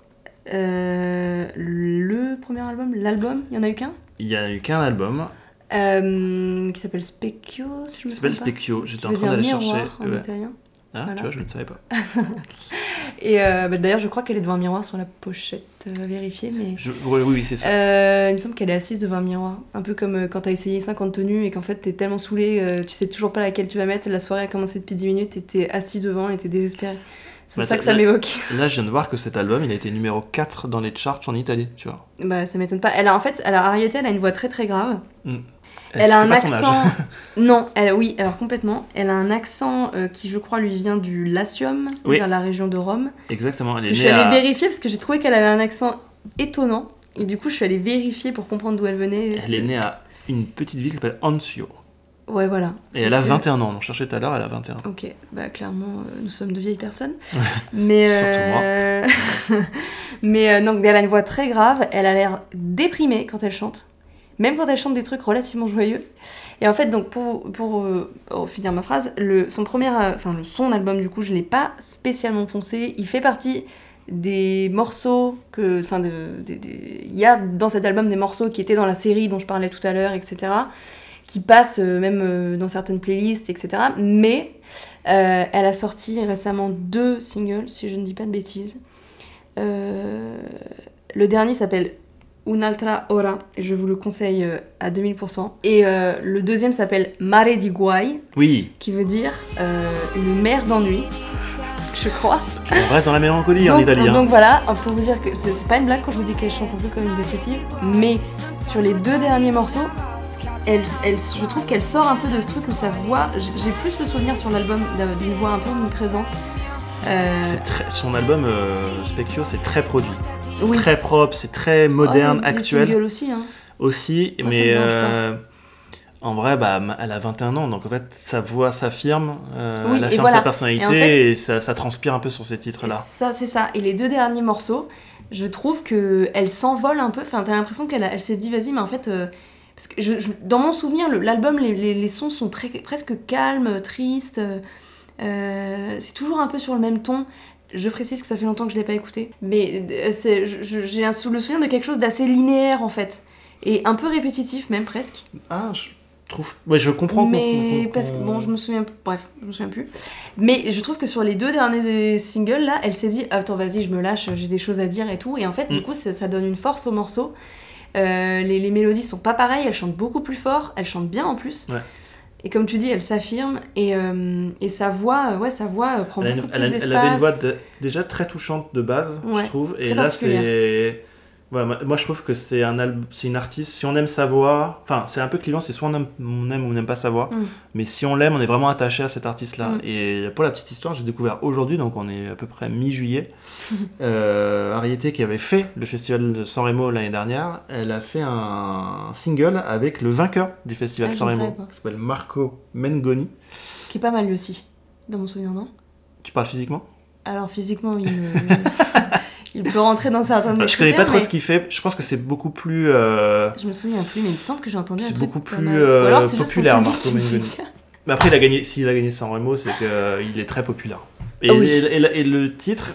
euh, le premier album, l'album, il y en a eu qu'un? Il y a eu qu'un album, euh, qui s'appelle Specchio, si je me qui s'appelle. Specchio. J'étais en train d'aller chercher. en Ouais. italien. Ah, Voilà. Tu vois, je ne savais pas. Et euh, bah, d'ailleurs, je crois qu'elle est devant un miroir sur la pochette, euh, à vérifier, mais... Je- Oui, oui, c'est ça. Euh, il me semble qu'elle est assise devant un miroir. Un peu comme quand t'as essayé 50 tenues et qu'en fait t'es tellement saoulé, euh, tu sais toujours pas laquelle tu vas mettre. La soirée a commencé depuis 10 minutes et t'es assis devant et t'es désespéré. C'est Bah, ça que ça m'évoque. Là, je viens de voir que cet album, il a été numéro 4 dans les charts en Italie, tu vois. Bah ça m'étonne pas. Elle a en fait, elle a Ariete, elle a une voix très très grave. Elle, Elle a un accent. non, elle, oui, alors complètement. Elle a un accent euh, qui, je crois, lui vient du Latium, c'est-à-dire la région de Rome. Exactement, elle que est je née suis allée à... vérifier parce que j'ai trouvé qu'elle avait un accent étonnant. Et du coup, je suis allée vérifier pour comprendre d'où elle venait. Elle est née à une petite ville qui s'appelle Anzio. Ouais, voilà. Et elle a que- 21 ans. On cherchait tout à l'heure, elle a 21 ans. Ok, bah clairement, euh, nous sommes de vieilles personnes. Mais Surtout euh... mais euh, non, elle a une voix très grave. Elle a l'air déprimée quand elle chante, même quand elle chante des trucs relativement joyeux. Et en fait, donc pour euh, pour finir ma phrase, son premier, euh, enfin son album du coup, je l'ai pas spécialement foncé. Il fait partie des morceaux que, enfin, il y a dans cet album des morceaux qui étaient dans la série dont je parlais tout à l'heure, etc qui passent euh, même dans certaines playlists, etc. Mais elle a sorti récemment deux singles, si je ne dis pas de bêtises. Le dernier s'appelle Un'altra ora, je vous le conseille euh, à 2000%. Et euh, le deuxième s'appelle Mare di Guai, Oui, qui veut dire euh, une mer d'ennui, je crois. on reste dans la mélancolie en Donc, Italie. hein. donc voilà, pour vous dire que c'est pas une blague quand je vous dis qu'elle chante un peu comme une dépressive, mais sur les deux derniers morceaux, elle, elle- je trouve qu'elle sort un peu de ce truc où sa voix, j'ai plus le souvenir sur l'album d'un- d'une voix un peu omniprésente. Euh, très- Son album Specchio, c'est très produit. Oui. Très propre, c'est très moderne, Oh, les- les actuel singles aussi, hein. aussi. Moi, me mais euh, en vrai, bah, elle a 21 ans, donc en fait, sa voix s'affirme, euh, Oui, elle affirme voilà. sa personnalité Et en fait- et ça, ça transpire un peu sur ces titres-là. Ça, c'est ça. Et les deux derniers morceaux, je trouve que elle s'envole un peu. Enfin, t'as l'impression qu'elle elle s'est dit, vas-y, mais en fait. euh, parce que je- je- dans mon souvenir, le- l'album, les, les- les sons sont très, presque calmes, tristes. euh, c'est toujours un peu sur le même ton. Je précise que ça fait longtemps que je l'ai pas écouté. Mais euh, j'ai le souvenir de quelque chose d'assez linéaire en fait. Et un peu répétitif même presque. Ah, je trouve. Ouais, je comprends. Mais parce que bon, je me souviens, bref, je me souviens plus. Mais je trouve que sur les deux derniers singles là, elle s'est dit attends vas-y, je me lâche, j'ai des choses à dire et tout. Et en fait, du Mm. coup, ça, ça donne une force au morceau. Euh, les, les mélodies sont pas pareilles, elle chante beaucoup plus fort, elle chante bien en plus. Ouais. Et comme tu dis, elle s'affirme et, euh, et sa voix, euh, ouais, sa voix euh, prend Elle, une- beaucoup elle plus elle avait une voix de- déjà très touchante de base, Ouais, je trouve. Et là, c'est. Moi- je trouve que c'est un c'est une artiste. Si on aime sa voix, enfin, c'est un peu clivant. C'est soit on aime, on aime ou on n'aime pas sa voix. Mm. Mais si on l'aime, on est vraiment attaché à cet artiste-là. Mm. Et pour la petite histoire, j'ai découvert aujourd'hui, donc on est à peu près mi-juillet. euh, Ariete qui avait fait le festival de San Remo l'année dernière, elle a fait un single avec le vainqueur du festival Ah, San Remo, qui s'appelle Marco Mengoni. Qui est pas mal lui aussi, dans mon souvenir, non? Tu parles physiquement? Alors physiquement, il, me- il peut rentrer dans certains mes Je connais pas trop mais ce qu'il fait. Je pense que c'est beaucoup plus. euh, Je me souviens plus, mais il me semble que j'ai entendu C'est beaucoup plus, euh, alors populaire, Marco. Mais après, il a gagné. S'il a gagné San Remo, c'est qu'il est très populaire. Et, Ah oui. et- et- et le titre,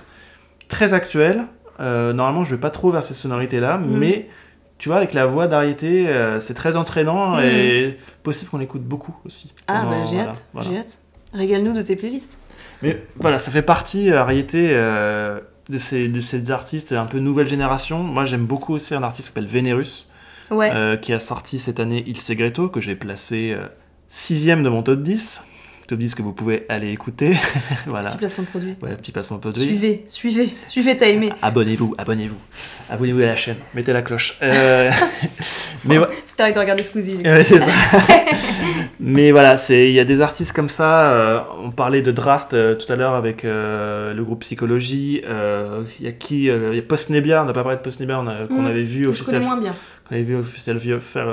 très actuel. euh, normalement, je vais pas trop vers ces sonorités-là, Mm. mais tu vois, avec la voix d'Ariété, euh, c'est très entraînant Mm. et possible qu'on l'écoute beaucoup aussi. Ah Pendant- bah j'ai voilà, hâte, voilà. j'ai hâte. Régale-nous de tes playlists. Mais voilà, ça fait partie, euh, Ariété, euh, de, ces, de ces artistes un peu nouvelle génération. Moi, j'aime beaucoup aussi un artiste qui s'appelle Vénérus. Ouais. euh, qui a sorti cette année Il Segreto, que j'ai placé euh, sixième de mon top 10. Top 10 que vous pouvez aller écouter. voilà. Petit placement de produit. Petit placement de produit. Suivez, suivez, suivez, t'as aimé. Abonnez-vous, abonnez-vous. Abonnez-vous à la chaîne, mettez la cloche. Euh, mais ouais, t'arrêtes de regarder Squeezie. ouais, c'est ça. mais voilà, c'est il y a des artistes comme ça. euh, on parlait de Drast euh, tout à l'heure avec euh, le groupe Psychologie. Il y a qui Il y a Post Nebia, on n'a pas parlé de Post Nebia, on a- qu'on avait vu au festival. moins bien. qu'on avait vu au festival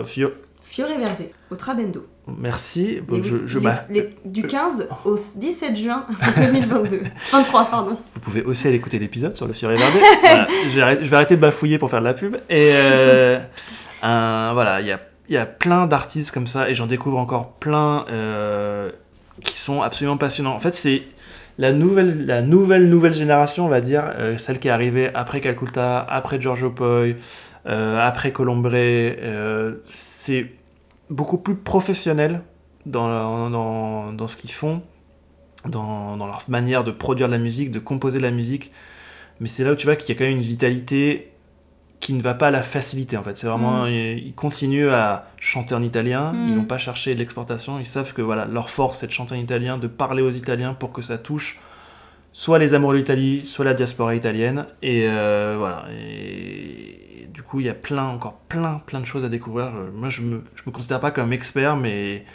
Fio- Fiore Verde, au Trabendo. Merci. Bon, Les- je, je- les- bah, les- du 15 au 17 juin 2022. 23, pardon. Vous pouvez aussi aller écouter l'épisode sur le Fiore Verde. Voilà, je, vais arrêter, je vais arrêter de bafouiller pour faire de la pub. Et euh, voilà, il y a, y a plein d'artistes comme ça et j'en découvre encore plein euh, qui sont absolument passionnants. En fait, c'est la nouvelle, la nouvelle, nouvelle génération, on va dire, euh, celle qui est arrivée après Calcutta, après Giorgio Poi, euh, après Colombre. euh, c'est beaucoup plus professionnel dans, dans, dans ce qu'ils font dans, dans leur manière de produire de la musique, de composer de la musique. Mais c'est là où tu vois qu'il y a quand même une vitalité qui ne va pas à la facilité en fait. C'est vraiment, Mm. ils, ils continuent à chanter en italien, Mm. ils n'ont pas cherché l'exportation, ils savent que voilà, leur force c'est de chanter en italien, de parler aux Italiens pour que ça touche soit les amoureux de l'Italie, soit la diaspora italienne. Et euh, voilà. Et, coup, il y a plein, encore plein, plein de choses à découvrir. Euh, Moi, je me, je me considère pas comme expert, mais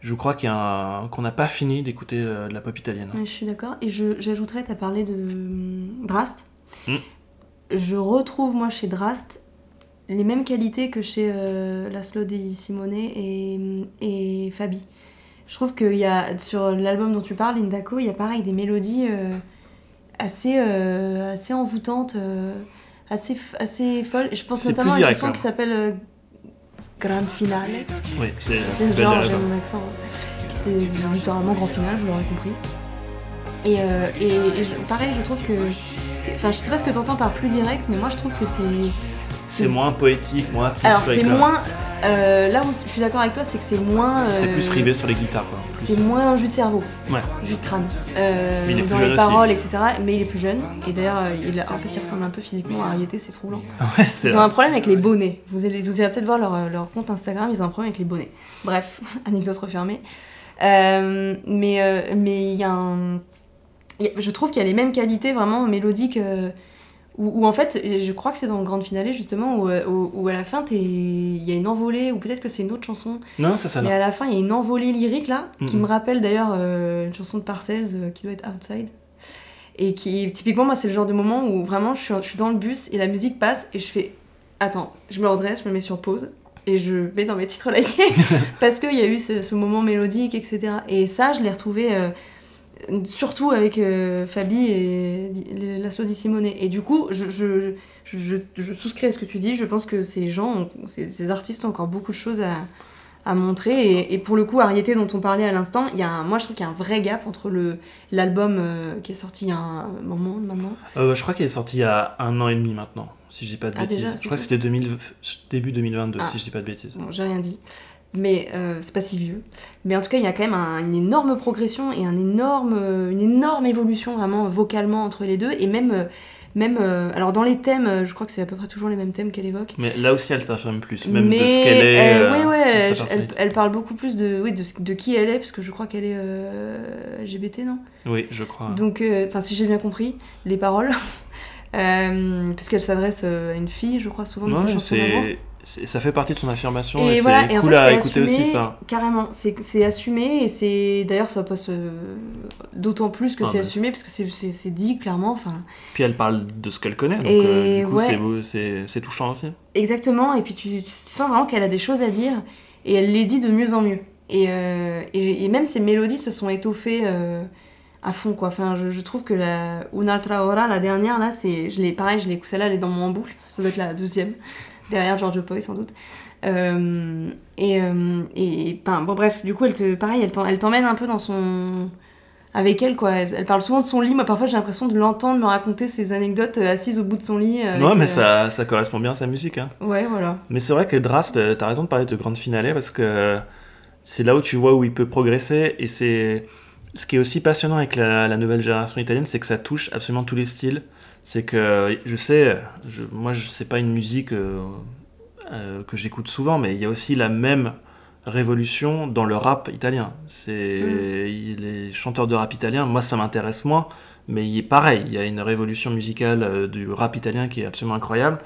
je crois qu'il y a un- qu'on n'a pas fini d'écouter euh, de la pop italienne. Ouais, je suis d'accord. Et je- j'ajouterais, tu as parlé de hum, Drast. Hmm. Je retrouve, moi, chez Drast, les mêmes qualités que chez euh, Laszlo Di Simone et, et Fabi. Je trouve qu'il y a, sur l'album dont tu parles, Indako, il y a pareil des mélodies euh, assez, euh, assez envoûtantes, assez, assez folles. Et je pense notamment à une chanson hein. qui s'appelle euh, Grande Finale. Oui, c'est genre, j'ai mon accent. C'est littéralement grand final, vous l'aurez compris. Et, euh, et, et pareil, je trouve que. Enfin, je sais pas ce que t'entends par plus direct, mais moi je trouve que c'est. C'est moins poétique, moins Alors, c'est moins. euh, là où je suis d'accord avec toi, c'est que c'est moins. C'est euh, plus rivé sur les guitares, quoi. C'est moins jus de cerveau, Ouais. jus de crâne. Euh, Mais il est plus dans jeune les aussi. paroles, etc. Mais il est plus jeune. Et d'ailleurs, euh, en fait, il ressemble un peu physiquement à Ariété, c'est troublant. Ouais, c'est Ils ont un problème avec les bonnets. Vous allez, vous allez peut-être voir leur, leur compte Instagram, ils ont un problème avec les bonnets. Bref, anecdote refermée. Mais mais il y a un. y a- je trouve qu'il y a les mêmes qualités vraiment mélodiques. Où, où en fait, je crois que c'est dans le grand finale justement, où, euh, où, où à la fin, il y a une envolée, ou peut-être que c'est une autre chanson, Non, ça, ça, mais à la fin, il y a une envolée lyrique là, qui me rappelle d'ailleurs euh, une chanson de Parcells euh, qui doit être Outside. Et qui, typiquement, moi, c'est le genre de moment où vraiment je suis, je suis dans le bus et la musique passe et je fais Attends, je me redresse, je me mets sur pause et je mets dans mes titres likés parce qu'il y a eu ce, ce moment mélodique, etc. Et ça, je l'ai retrouvé. euh, Surtout avec euh, Fabi et l'assaut di Simone. Et du coup, je, je, je, je- je souscris à ce que tu dis. Je pense que ces gens, ont- ces, ces artistes ont encore beaucoup de choses à, à montrer. Et, et pour le coup, Ariété, dont on parlait à l'instant, il y a un- moi je trouve qu'il y a un vrai gap entre le l'album euh, qui est sorti il y a un moment maintenant. Euh, je crois qu'il est sorti il y a un an et demi maintenant, si je dis pas de Ah, bêtises. déjà, je crois que c'était 2000 début 2022, Ah. si je dis pas de bêtises. Bon, j'ai rien dit. Mais euh, c'est pas si vieux. Mais en tout cas, il y a quand même un- une énorme progression et un énorme, une énorme évolution vraiment vocalement entre les deux. Et même, euh, même euh, alors dans les thèmes, je crois que c'est à peu près toujours les mêmes thèmes qu'elle évoque. Mais là aussi, elle s'affirme plus, même mais de ce qu'elle est. euh, ouais, sa elle, parle beaucoup plus de, oui, de, qui elle est, parce que je crois qu'elle est LGBT, non? Oui, je crois. Donc, enfin, si j'ai bien compris les paroles, puisqu'elle s'adresse à une fille, je crois, souvent dans Ouais, ses chansons ça fait partie de son affirmation et, Et voilà, c'est en cool fait, à écouter assumé, aussi ça. Carrément, c'est assumé et c'est d'ailleurs ça passe euh, d'autant plus que Ah, c'est bah. assumé parce que c'est- dit clairement. Enfin, Puis elle parle de ce qu'elle connaît, donc Et euh, du coup ouais. c'est touchant aussi. exactement. Et puis tu, tu sens vraiment qu'elle a des choses à dire et elle les dit de mieux en mieux. Et, euh, et, et même ses mélodies se sont étoffées euh, à fond quoi. Enfin, je, je trouve que la Un'altra hora, la dernière là, c'est, je l'ai pareil, je l'ai celle-là, elle est dans mon boucle. Ça doit être la deuxième derrière Giorgio Poi sans doute. Euh, et, euh, et ben, bon bref, du coup elle te pareil, elle t'emmène un peu dans son avec elle quoi. Elle, elle parle souvent de son lit. Moi parfois j'ai l'impression de l'entendre me raconter ses anecdotes euh, assise au bout de son lit. avec, ouais, mais euh, ça, ça correspond bien à sa musique. Hein. Ouais voilà. Mais c'est vrai que Drast, euh, t'as raison de parler de grande finale parce que c'est là où tu vois où il peut progresser et c'est ce qui est aussi passionnant avec la, la nouvelle génération italienne, c'est que ça touche absolument tous les styles. C'est que je sais, je, moi je sais pas une musique euh, euh, que j'écoute souvent, mais il y a aussi la même révolution dans le rap italien. C'est il- les chanteurs de rap italien, moi ça m'intéresse moins, mais il est pareil, il y a une révolution musicale euh, du rap italien qui est absolument incroyable.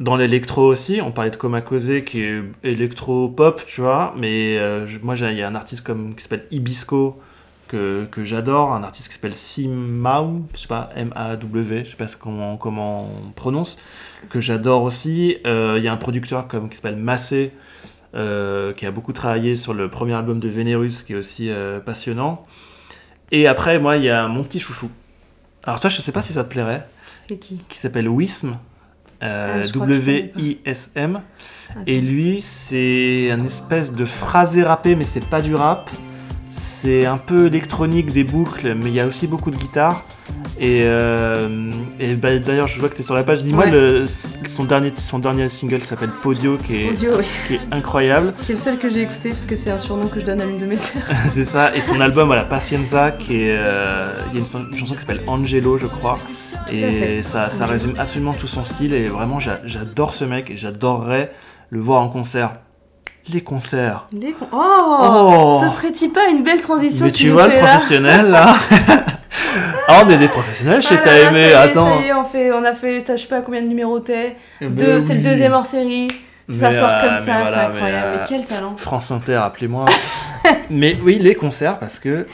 Dans l'électro aussi, on parlait de Coma Cosé qui est électro-pop, tu vois, mais moi il y a un artiste comme, qui s'appelle Ibisco que, que j'adore, un artiste qui s'appelle Simau, je sais pas, M-A-W, je sais pas comment, comment on prononce, que j'adore aussi. Euh, Il y a un producteur comme, qui s'appelle Massé, euh, qui a beaucoup travaillé sur le premier album de Venerus, qui est aussi euh, passionnant. Et après, moi, il y a mon petit chouchou. Alors toi, je sais pas si ça te plairait, C'est qui? Qui s'appelle Wism, euh, Ah. W-I-S-M. Attends. Et lui, c'est un espèce de phrasé rappé, mais c'est pas du rap. C'est un peu électronique, des boucles, mais il y a aussi beaucoup de guitare. Et, euh, et bah, d'ailleurs, je vois que tu es sur la page. Dis-moi, Ouais. son, dernier, son dernier single s'appelle Podio, qui est, oui. qui est incroyable. C'est le seul que j'ai écouté parce que c'est un surnom que je donne à l'une de mes sœurs. c'est ça. Et son album, voilà, Pacienza, qui est. euh, Il y a une, son- une chanson qui s'appelle Angelo, je crois. Et ça, ça résume absolument tout son style. Et vraiment, j'a- j'adore ce mec et j'adorerais le voir en concert. Les concerts. Les con- Oh, Oh. Ça serait-il pas une belle transition Mais tu vois le professionnel là Ah, on est des professionnels chez Ah T'as aimé, attends. Est, on, fait, on a fait, je sais pas combien de numéros t'es. Eh Deux, ben C'est le deuxième hors série. Ça Mais, sort euh, comme mais ça, voilà, c'est incroyable. Mais, euh, quel talent. France Inter, appelez-moi. mais oui, les concerts, parce que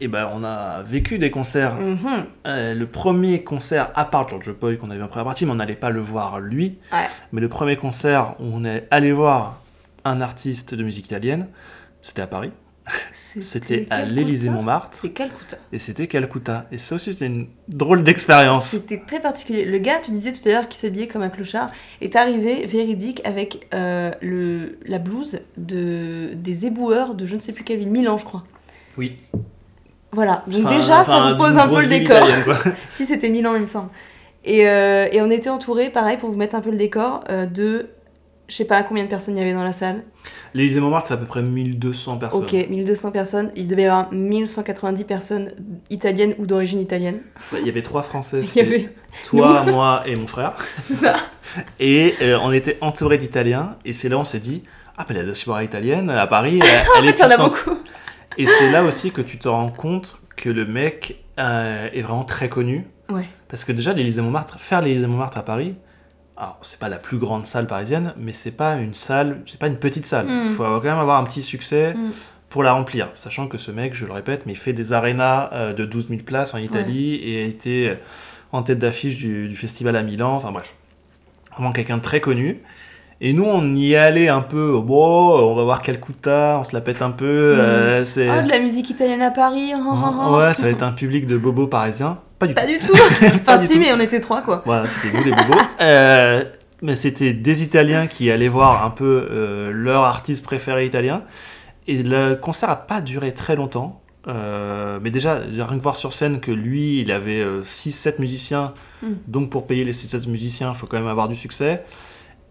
eh ben, on a vécu des concerts. Mhm. Euh, le premier concert, à part George Boy qu'on avait en première partie, mais on n'allait pas le voir lui. Ouais. Mais le premier concert où on est allé voir un artiste de musique italienne, c'était à Paris. C'était à Calcutta l'Élysée-Montmartre. C'est Calcutta. Et c'était Calcutta. Et ça aussi, c'était une drôle d'expérience. C'était très particulier. Le gars, tu disais tout à l'heure, qui s'habillait comme un clochard, est arrivé véridique avec euh, le, la blouse de, des éboueurs de je ne sais plus quelle ville, Milan, je crois. Oui. Voilà. Donc Enfin, déjà, ça vous pose un peu le décor. si c'était Milan, il me semble. Et, euh, et on était entouré, pareil, pour vous mettre un peu le décor, euh, de je sais pas combien de personnes il y avait dans la salle. L'Élysée Montmartre, c'est à peu près 1200 personnes. Ok, 1200 personnes. Il devait y avoir 1190 personnes italiennes ou d'origine italienne. Il y avait trois Français. Il y avait. Toi, moi et mon frère. C'est ça. Et euh, on était entouré d'Italiens. Et c'est là où on s'est dit Ah, mais la diaspora italienne à Paris, elle, elle En est fait, il y en a beaucoup. Et c'est là aussi que tu te rends compte que le mec euh, est vraiment très connu. Ouais. Parce que déjà, l'Élysée Montmartre, faire l'Élysée Montmartre à Paris, alors c'est pas la plus grande salle parisienne, mais c'est pas une salle, c'est pas une petite salle. Il Mm. faut quand même avoir un petit succès Mm. pour la remplir. Sachant que ce mec, je le répète, mais il fait des arénas euh, de 12 000 places en Italie et a été euh, en tête d'affiche du, du festival à Milan. Enfin bref, vraiment quelqu'un de très connu. Et nous, on y allé un peu, bon, on va voir Calcutta, on se la pète un peu. Euh, c'est... Oh, de la musique italienne à Paris. oh, oh, oh. Ouais, ça va être un public de bobos parisiens. Pas du tout. Du enfin, du si, tout. mais on était trois, quoi. Voilà, c'était nous les bobos. Euh, mais c'était des Italiens qui allaient voir un peu euh, leur artiste préféré italien. Et le concert a pas duré très longtemps. Euh, mais déjà, rien que voir sur scène que lui, il avait 6-7 musiciens. Mm. Donc pour payer les 6-7 musiciens, il faut quand même avoir du succès.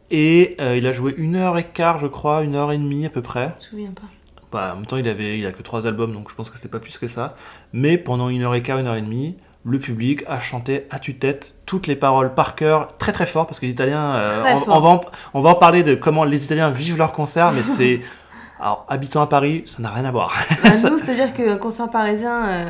Et il a joué une heure et quart, je crois, une heure et demie à peu près. Je me souviens pas. Bah, en même temps, il avait, il a que trois albums, donc je pense que c'était pas plus que ça. Mais pendant une heure et quart, une heure et demie, le public a chanté à tue-tête toutes les paroles par cœur, très très fort, parce que les Italiens, euh, on, on va en, on va en parler de comment les Italiens vivent leur concert, mais c'est. Alors, habitant à Paris, ça n'a rien à voir. Bah, nous, c'est-à-dire qu'un concert parisien, euh,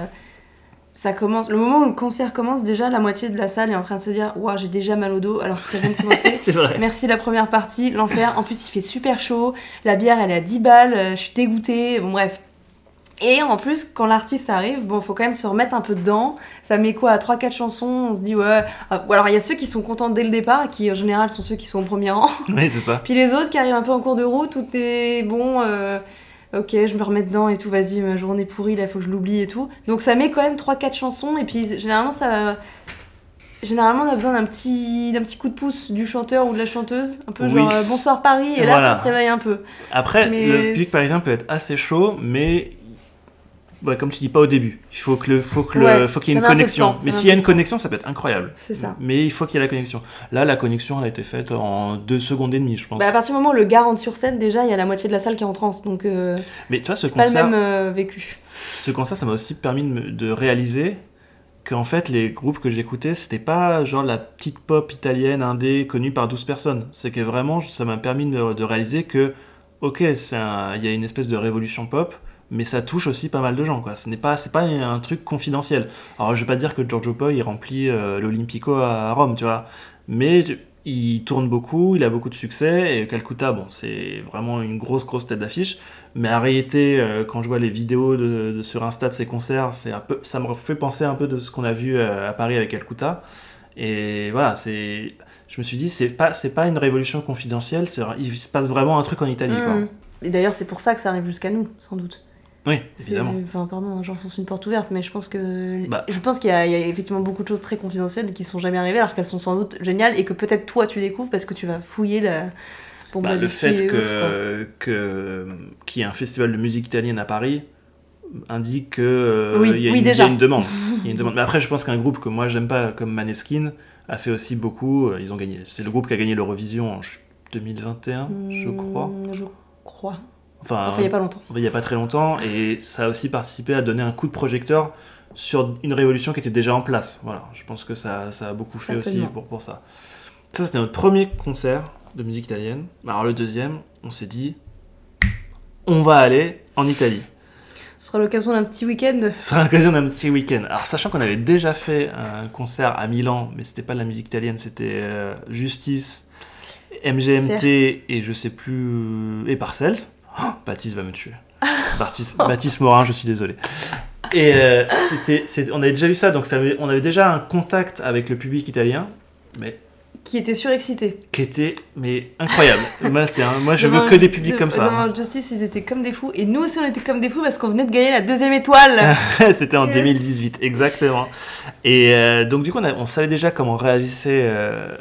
ça commence. Le moment où le concert commence, déjà, la moitié de la salle est en train de se dire Waouh, j'ai déjà mal au dos alors que ça vient de commencer. c'est vrai. Merci la première partie, l'enfer. En plus, il fait super chaud. La bière, elle est à 10 balles. euh, Je suis dégoûtée. Bon, bref. Et en plus, quand l'artiste arrive, bon, faut quand même se remettre un peu dedans. Ça met quoi à 3-4 chansons On se dit, ouais. Ah, Ou alors, il y a ceux qui sont contents dès le départ, qui en général sont ceux qui sont au premier rang. Oui, c'est ça. Puis les autres qui arrivent un peu en cours de route, tout est bon. euh, ok, je me remets dedans et tout. Vas-y, ma journée pourrie, là, faut que je l'oublie et tout. Donc ça met quand même 3-4 chansons. Et puis généralement, ça. Généralement, on a besoin d'un petit, d'un petit coup de pouce du chanteur ou de la chanteuse. Un peu Oui. genre euh, bonsoir Paris. Et là, ça se réveille un peu. Après, Mais le public parisien peut être assez chaud, mais. Ouais, comme tu dis, pas au début. Il faut que le, faut que le, Ouais, faut qu'il y ait une un connexion. temps, Mais s'il y a une connexion, ça peut être incroyable. C'est ça. Mais il faut qu'il y ait la connexion. Là, la connexion, elle a été faite en deux secondes et demie, je pense. Bah, à partir du moment où le gars rentre sur scène, déjà, il y a la moitié de la salle qui est en transe. Donc, euh, Mais tu vois, ce c'est pas le concert, même euh, vécu. ce concert, ça m'a aussi permis de, me- de réaliser qu'en fait, les groupes que j'écoutais, c'était pas genre la petite pop italienne indé connue par 12 personnes. C'est que vraiment, ça m'a permis de, de réaliser que, ok, il y a une espèce de révolution pop, mais ça touche aussi pas mal de gens, quoi. Ce n'est pas, pas un truc confidentiel. Alors, je vais pas dire que Giorgio Poi, remplit euh, l'Olympico à Rome, tu vois. Mais il tourne beaucoup, il a beaucoup de succès, et Calcutta, bon, c'est vraiment une grosse, grosse tête d'affiche. Mais en réalité, euh, quand je vois les vidéos de, sur Insta de ses concerts, c'est un peu, ça me fait penser un peu de ce qu'on a vu euh, à Paris avec Calcutta. Et voilà, c'est, je me suis dit, c'est pas, pas une révolution confidentielle, il se passe vraiment un truc en Italie, quoi. Mm. Et d'ailleurs, c'est pour ça que ça arrive jusqu'à nous, sans doute. Oui, évidemment. Enfin, pardon, j'enfonce une porte ouverte, mais je pense que. Bah. Je pense qu'il y, a- il y a effectivement beaucoup de choses très confidentielles qui sont jamais arrivées, alors qu'elles sont sans doute géniales et que peut-être toi tu découvres parce que tu vas fouiller la. Bon, Bah, le fait que, qu'il y ait un festival de musique italienne à Paris indique que euh, Oui, il y, a oui, une- il y déjà. a une demande. Il y a une demande. Mais après, je pense qu'un groupe que moi j'aime pas, comme Maneskin, a fait aussi beaucoup. euh, Ils ont gagné. C'est le groupe qui a gagné l'Eurovision en ch- 2021, je crois. Hmm, Je crois. Enfin, Enfin, il y a pas longtemps. il y a pas très longtemps, et ça a aussi participé à donner un coup de projecteur sur une révolution qui était déjà en place. Voilà, je pense que ça, ça a beaucoup fait aussi pour, pour ça. Ça, c'était notre premier concert de musique italienne. Alors le deuxième, on s'est dit, on va aller en Italie. Ce sera l'occasion d'un petit week-end. Ce sera l'occasion d'un petit week-end. Alors sachant qu'on avait déjà fait un concert à Milan, mais c'était pas de la musique italienne, c'était euh, Justice, MGMT Certes. et je sais plus et Parcells. Oh, Baptiste va me tuer. Baptiste, Baptiste Morin, je suis désolé. Et euh, c'était, on avait déjà vu ça, donc ça avait- on avait déjà un contact avec le public italien, mais Qui était surexcité. qui était mais incroyable. moi, c'est un- moi, je Devant- veux que des publics de- comme ça. Devant Justice, ils étaient comme des fous. Et nous aussi, on était comme des fous parce qu'on venait de gagner la deuxième étoile. C'était en Yes. 2018, exactement. Et euh, donc, du coup, on, a- on savait déjà comment réagissait euh,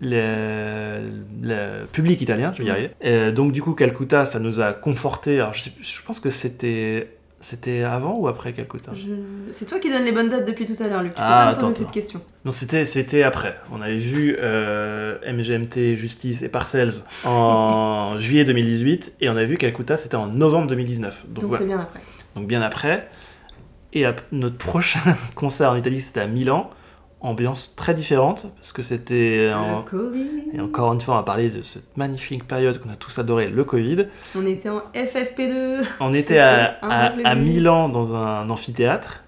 le, le public italien, je vais y arriver. Donc, du coup, Calcutta, ça nous a conforté. Alors, je, sais- je pense que c'était. C'était avant ou après Calcutta? Je- C'est toi qui donnes les bonnes dates depuis tout à l'heure, Luc. Tu peux Ah, pas me poser attends. cette question. Non, c'était, c'était après. On avait vu euh, MGMT, Justice et Parcells en juillet 2018 et on a vu Calcutta, c'était en novembre 2019. Donc, Donc c'est bien après. donc bien après. Et notre prochain concert en Italie, c'était à Milan. Ambiance très différente, parce que c'était... en-. Et encore une fois, on va parler de cette magnifique période qu'on a tous adoré, le Covid. On était en FFP2. On était à. Milan dans un amphithéâtre,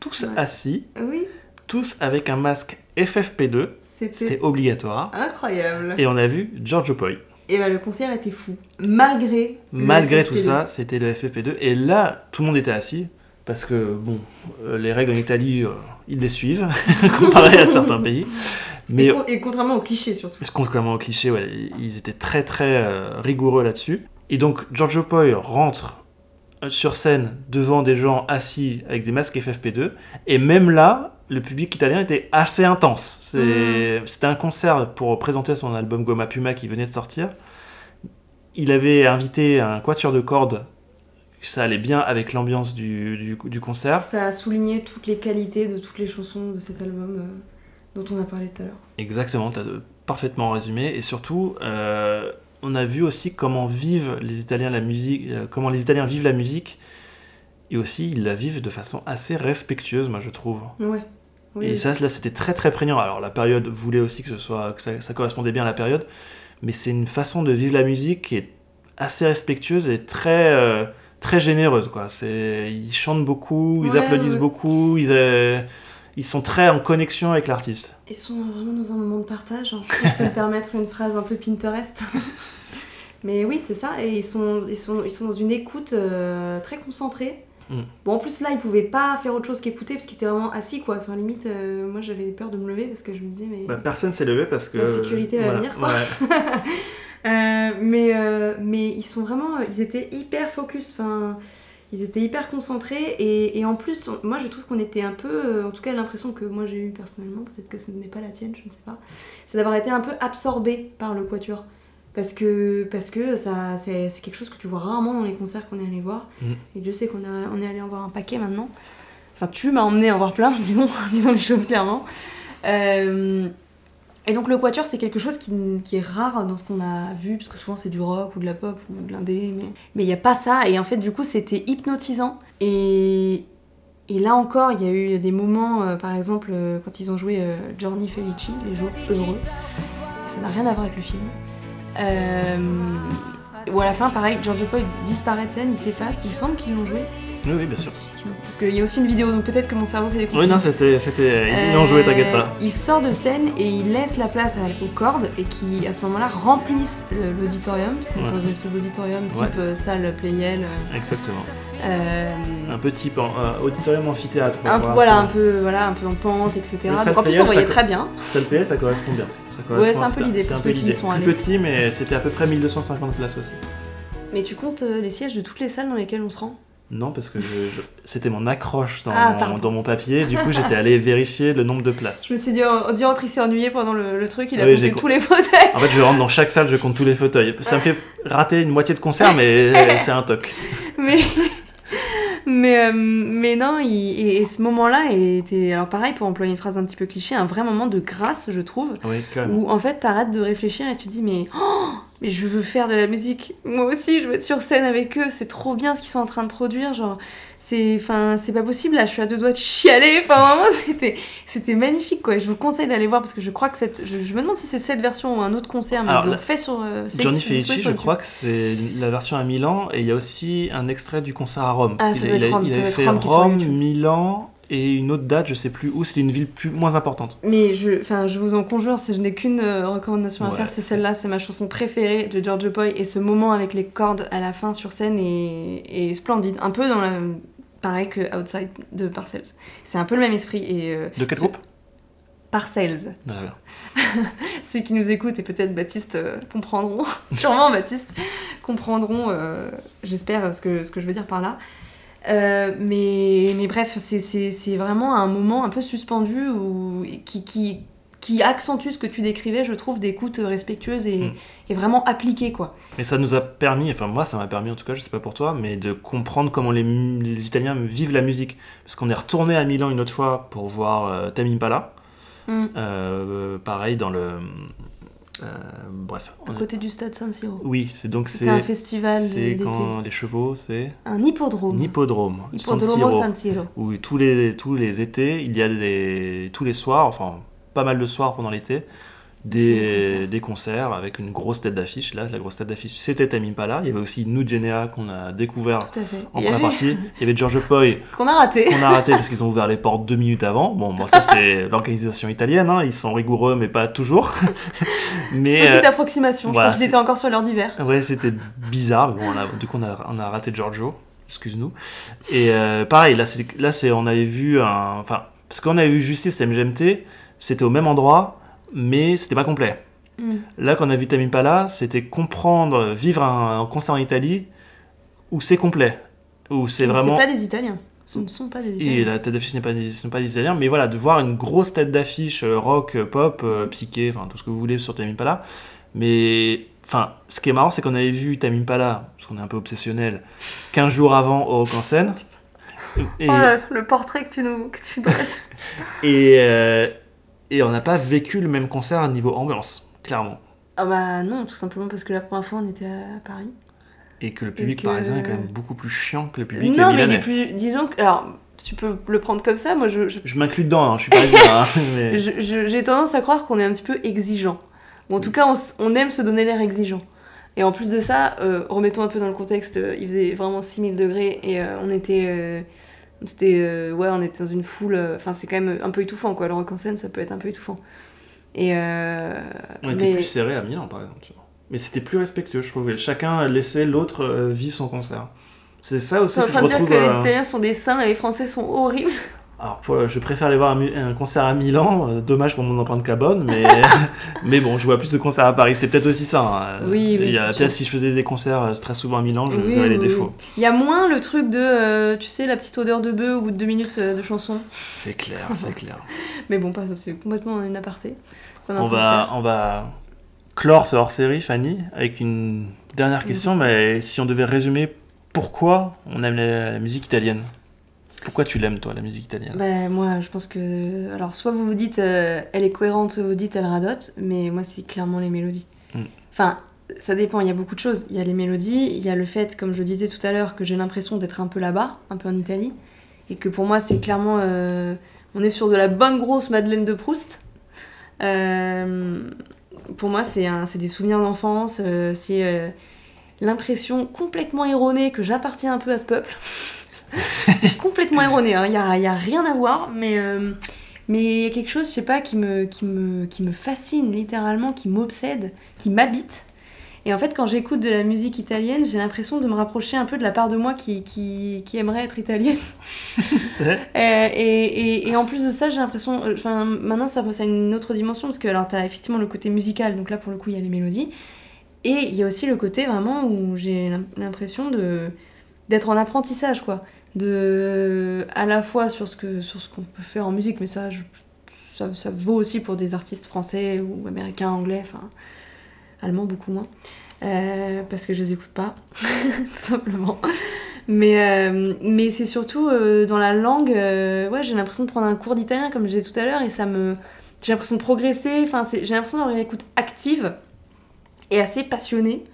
tous Ouais. assis, Oui, tous avec un masque FFP2, c'était obligatoire. incroyable. Et on a vu Giorgio Poi. Et bah le concert était fou. Malgré. Malgré FFP2. tout ça, c'était le FFP2. Et là, tout le monde était assis. Parce que, bon, euh, les règles en Italie, euh, ils les suivent, comparé à certains pays. Mais Et, co- et contrairement aux clichés surtout. Contrairement au cliché, ouais, ils étaient très très euh, rigoureux là-dessus. Et donc Giorgio Poi rentre euh, sur scène devant des gens assis avec des masques FFP2, et même là, le public italien était assez intense. C'est- C'était un concert pour présenter son album Goma Puma qui venait de sortir. Il avait invité un quatuor de cordes, ça allait bien avec l'ambiance du, du, du concert. Ça a souligné toutes les qualités de toutes les chansons de cet album euh, dont on a parlé tout à l'heure. Exactement, tu as parfaitement résumé. Et surtout, euh, on a vu aussi comment vivent les Italiens la musique, euh, comment les Italiens vivent la musique, et aussi ils la vivent de façon assez respectueuse, moi je trouve. Ouais. Oui, Et ça, là, c'était très très prégnant. Alors la période voulait aussi que ce soit, que ça, ça correspondait bien à la période, mais c'est une façon de vivre la musique qui est assez respectueuse et très très généreuse quoi. C'est, ils chantent beaucoup, ils Ouais, applaudissent ouais. beaucoup, ils euh, ils sont très en connexion avec l'artiste. Ils sont vraiment dans un moment de partage. hein. Si je peux me permettre une phrase un peu Pinterest. Mais oui, c'est ça. Et ils sont, ils sont, ils sont dans une écoute euh, très concentrée. Mm. Bon, en plus, là, ils pouvaient pas faire autre chose qu'écouter parce qu'ils étaient vraiment assis, quoi. Enfin, limite, euh, moi, j'avais peur de me lever parce que je me disais, mais. Bah, personne s'est levé parce que La sécurité va venir, quoi. Ouais. Euh, mais, euh, mais ils sont vraiment. Ils étaient hyper focus. Enfin. Ils étaient hyper concentrés et, et en plus, on- moi je trouve qu'on était un peu, euh, en tout cas l'impression que moi j'ai eu personnellement, peut-être que ce n'est pas la tienne, je ne sais pas, c'est d'avoir été un peu absorbé par le quatuor. Parce que, parce que ça, c'est, c'est quelque chose que tu vois rarement dans les concerts qu'on est allé voir. Mm. Et Dieu sait qu'on a- on est allé en voir un paquet maintenant. Enfin, tu m'as emmené en voir plein, disons, disons les choses clairement. Euh, et donc le quatuor, c'est quelque chose qui, qui est rare dans ce qu'on a vu, parce que souvent c'est du rock ou de la pop ou de l'indé, mais mais il n'y a pas ça. Et en fait, du coup, c'était hypnotisant. Et, et là encore, il y a eu des moments, euh, par exemple, euh, quand ils ont joué euh, Giorni Felici, Les Jours Heureux. Ça n'a rien à voir avec le film. Euh, où à la fin, pareil, Giorgio Poi disparaît de scène, il s'efface, il me semble qu'ils l'ont joué. Oui, oui, bien sûr. Parce qu'il y a aussi une vidéo, donc peut-être que mon cerveau fait des Oui, confusions. non, c'était, c'était, ils l'ont joué, t'inquiète pas. Euh, Il sort de scène et il laisse la place aux cordes et qui, à ce moment-là, remplissent l'auditorium, parce qu'on est Ouais. dans une espèce d'auditorium type Ouais. euh, salle Playel. euh, Exactement. euh, Un peu type en- euh, auditorium amphithéâtre. un, voilà, un peu, voilà, un peu en pente, etc. Donc en plus, Playel, on voyait très bien. Salle PS, ça correspond bien. Ça Ouais, correspond c'est à un peu l'idée C'est pour un ceux qui sont Plus allés. petit, mais c'était à peu près 1250 places aussi. Mais tu comptes les sièges de toutes les salles dans lesquelles on se rend? Non, parce que je- je- c'était mon accroche dans, Ah, mon, dans mon papier. Du coup, j'étais allé vérifier le nombre de places. Je me suis dit, on dit entre il s'est ennuyé pendant le, le truc, il a Oui, compté tous les fauteuils. En fait, je rentre dans chaque salle, je compte tous les fauteuils. Ça me fait rater une moitié de concert, mais c'est un toc. mais mais, euh, mais non, il- et, et ce moment-là était, alors pareil, pour employer une phrase un petit peu cliché, un vrai moment de grâce, je trouve, Oui, quand même. où en fait t'arrêtes de réfléchir et tu te dis, mais, oh, mais je veux faire de la musique. Moi aussi, je veux être sur scène avec eux, c'est trop bien ce qu'ils sont en train de produire, genre, c'est, enfin, c'est pas possible, là, je suis à deux doigts de chialer, enfin, vraiment, c'était, c'était magnifique, quoi. Je vous conseille d'aller voir parce que je crois que cette, je, je me demande si c'est cette version ou un autre concert, mais Alors, la- fait sur, euh, Johnny Felici, je crois que c'est la version à Milan, et il y a aussi un extrait du concert à Rome. Ah, parce ça qu'il doit a- il être Rome, il avait fait Rome. Milan, et une autre date, je sais plus où, c'était une ville plus, moins importante. Mais je, je vous en conjure, si je n'ai qu'une euh, recommandation à Ouais. faire, c'est celle-là, c'est ma chanson préférée de Giorgio Poi, et ce moment avec les cordes à la fin sur scène est, est splendide, un peu dans la... pareil que Outside de Parcells. C'est un peu le même esprit, et... euh, De quel ce- groupe? Parcells. D'accord. Ceux qui nous écoutent, et peut-être Baptiste euh, comprendront, sûrement Baptiste, comprendront, j'espère, ce que, ce que je veux dire par là. Euh, mais, mais bref, c'est- vraiment un moment un peu suspendu où, qui, qui, qui accentue ce que tu décrivais, je trouve, d'écoute respectueuse et, Mm. et vraiment appliquée, quoi. Mais ça nous a permis, enfin moi ça m'a permis en tout cas, je sais pas pour toi, mais de comprendre comment les, les Italiens vivent la musique. Parce qu'on est retourné à Milan une autre fois pour voir euh, Tame Impala. Mm. Euh, pareil dans le... euh, bref. À côté du stade San Siro. Oui, c'est donc C'était un c'est... festival C'est quand les chevaux, c'est... Un hippodrome. Un hippodrome. San Hippodromo. San Siro. où tous les, tous les étés, il y a des, tous les soirs, enfin pas mal de soirs pendant l'été, Des concerts. des, des concerts avec une grosse tête d'affiche. Là, la grosse tête d'affiche, c'était Tame Impala. Il y avait aussi Nugenea qu'on a découvert en première avait- partie. Il y avait Giorgio Poi Qu'on a raté. qu'on a raté parce qu'ils ont ouvert les portes deux minutes avant. Bon, bon ça c'est l'organisation italienne, hein. ils sont rigoureux mais pas toujours. mais Petite euh, approximation. voilà, je crois qu'ils étaient encore sur l'heure d'hiver. Ouais, c'était bizarre, mais bon, on a- du coup, on a, on a raté Giorgio, excuse-nous. Et euh, pareil, là, c'est, là c'est, on avait vu un. Enfin, parce qu'on avait vu Justice MGMT, c'était au même endroit, mais c'était pas complet. Mm. Là, quand on a vu Impala, c'était comprendre, vivre un, un concert en Italie où c'est complet, où c'est vraiment C'est pas des Italiens. Ce ne sont pas des Italiens. et la tête d'affiche n'est pas, des- ce ne sont pas des Italiens, mais voilà, de voir une grosse tête d'affiche euh, rock, euh, pop, euh, psyché, enfin tout ce que vous voulez sur Tame Impala. Mais enfin, ce qui est marrant, c'est qu'on avait vu Tame Impala, parce qu'on est un peu obsessionnel, 15 jours avant au Rock en scène. Et, Oh là, le portrait que tu, nous, que tu dresses. et, euh, et on n'a pas vécu le même concert à niveau ambiance, clairement. ah bah non, tout simplement parce que la première fois on était à Paris. Et que le public que- parisien est quand même beaucoup plus chiant que le public non, mais il milanais. est plus. Disons que. Alors, tu peux le prendre comme ça. Moi, je, je- Je m'inclus dedans, hein, je suis parisien. hein, mais... j'ai tendance à croire qu'on est un petit peu exigeant. Ou en tout cas, on, aime se donner l'air exigeant. Et en plus de ça, euh, remettons un peu dans le contexte, euh, il faisait vraiment 6000 degrés et euh, on était. euh, c'était. euh, ouais, on était dans une foule. euh, Enfin, c'est quand même un peu étouffant, quoi. Le rock en scène, ça peut être un peu étouffant. Et. euh, On était mais- plus serré à Milan, par exemple. tu vois. Mais c'était plus respectueux, je trouvais. Chacun laissait l'autre vivre son concert. C'est ça aussi en que je train de dire retrouve. que les Italiens sont des saints et les Français sont horribles. Alors, pour- je préfère aller voir un, concert à Milan. euh, dommage pour mon empreinte carbone, mais, mais bon, je vois plus de concerts à Paris. C'est peut-être aussi ça. hein. Oui, oui, Peut-être si je faisais des concerts euh, très souvent à Milan, je Oui, verrais les oui, défauts. Il y a moins le truc de, euh, tu sais, la petite odeur de bœuf au bout de deux minutes de chanson. C'est clair, c'est clair. Mais bon, pas, c'est complètement une aparté. On va, on va clore ce hors-série, Fanny, avec une dernière question. Mais si on devait résumer, pourquoi on aime la, la musique italienne? Pourquoi tu l'aimes, toi, la musique italienne? Bah, moi, je pense que. Alors, soit vous vous dites, euh, elle est cohérente, soit vous dites, elle radote, mais moi, c'est clairement les mélodies. Mm. Enfin, ça dépend, il y a beaucoup de choses. Il y a les mélodies, il y a le fait, comme je le disais tout à l'heure, que j'ai l'impression d'être un peu là-bas, un peu en Italie, et que pour moi, c'est clairement. euh, on est sur de la bonne grosse Madeleine de Proust. Euh, pour moi, c'est des souvenirs d'enfance, c'est l'impression complètement erronée que j'appartiens un peu à ce peuple. complètement erronée, il n'y a, y a rien à voir, mais euh, mais il y a quelque chose, je sais pas, qui me, qui, me, qui me fascine littéralement, qui m'obsède, qui m'habite. Et en fait, quand j'écoute de la musique italienne, j'ai l'impression de me rapprocher un peu de la part de moi qui, qui, qui aimerait être italienne. Euh, et, et, et en plus de ça, j'ai l'impression. euh, Enfin, maintenant, ça passe à une autre dimension parce que, alors, t'as effectivement le côté musical, donc là, pour le coup, il y a les mélodies. Et il y a aussi le côté vraiment où j'ai l'im- l'impression de d'être en apprentissage, quoi. De. à la fois sur ce que sur ce qu'on peut faire en musique, mais ça, je- ça, ça vaut aussi pour des artistes français ou américains, anglais, enfin. allemands beaucoup moins. Euh, parce que je les écoute pas, tout simplement. Mais, euh, mais c'est surtout euh, dans la langue, ouais, j'ai l'impression de prendre un cours d'italien, comme je disais tout à l'heure, et ça me. J'ai l'impression de progresser, enfin, j'ai l'impression d'avoir une écoute active et assez passionnée.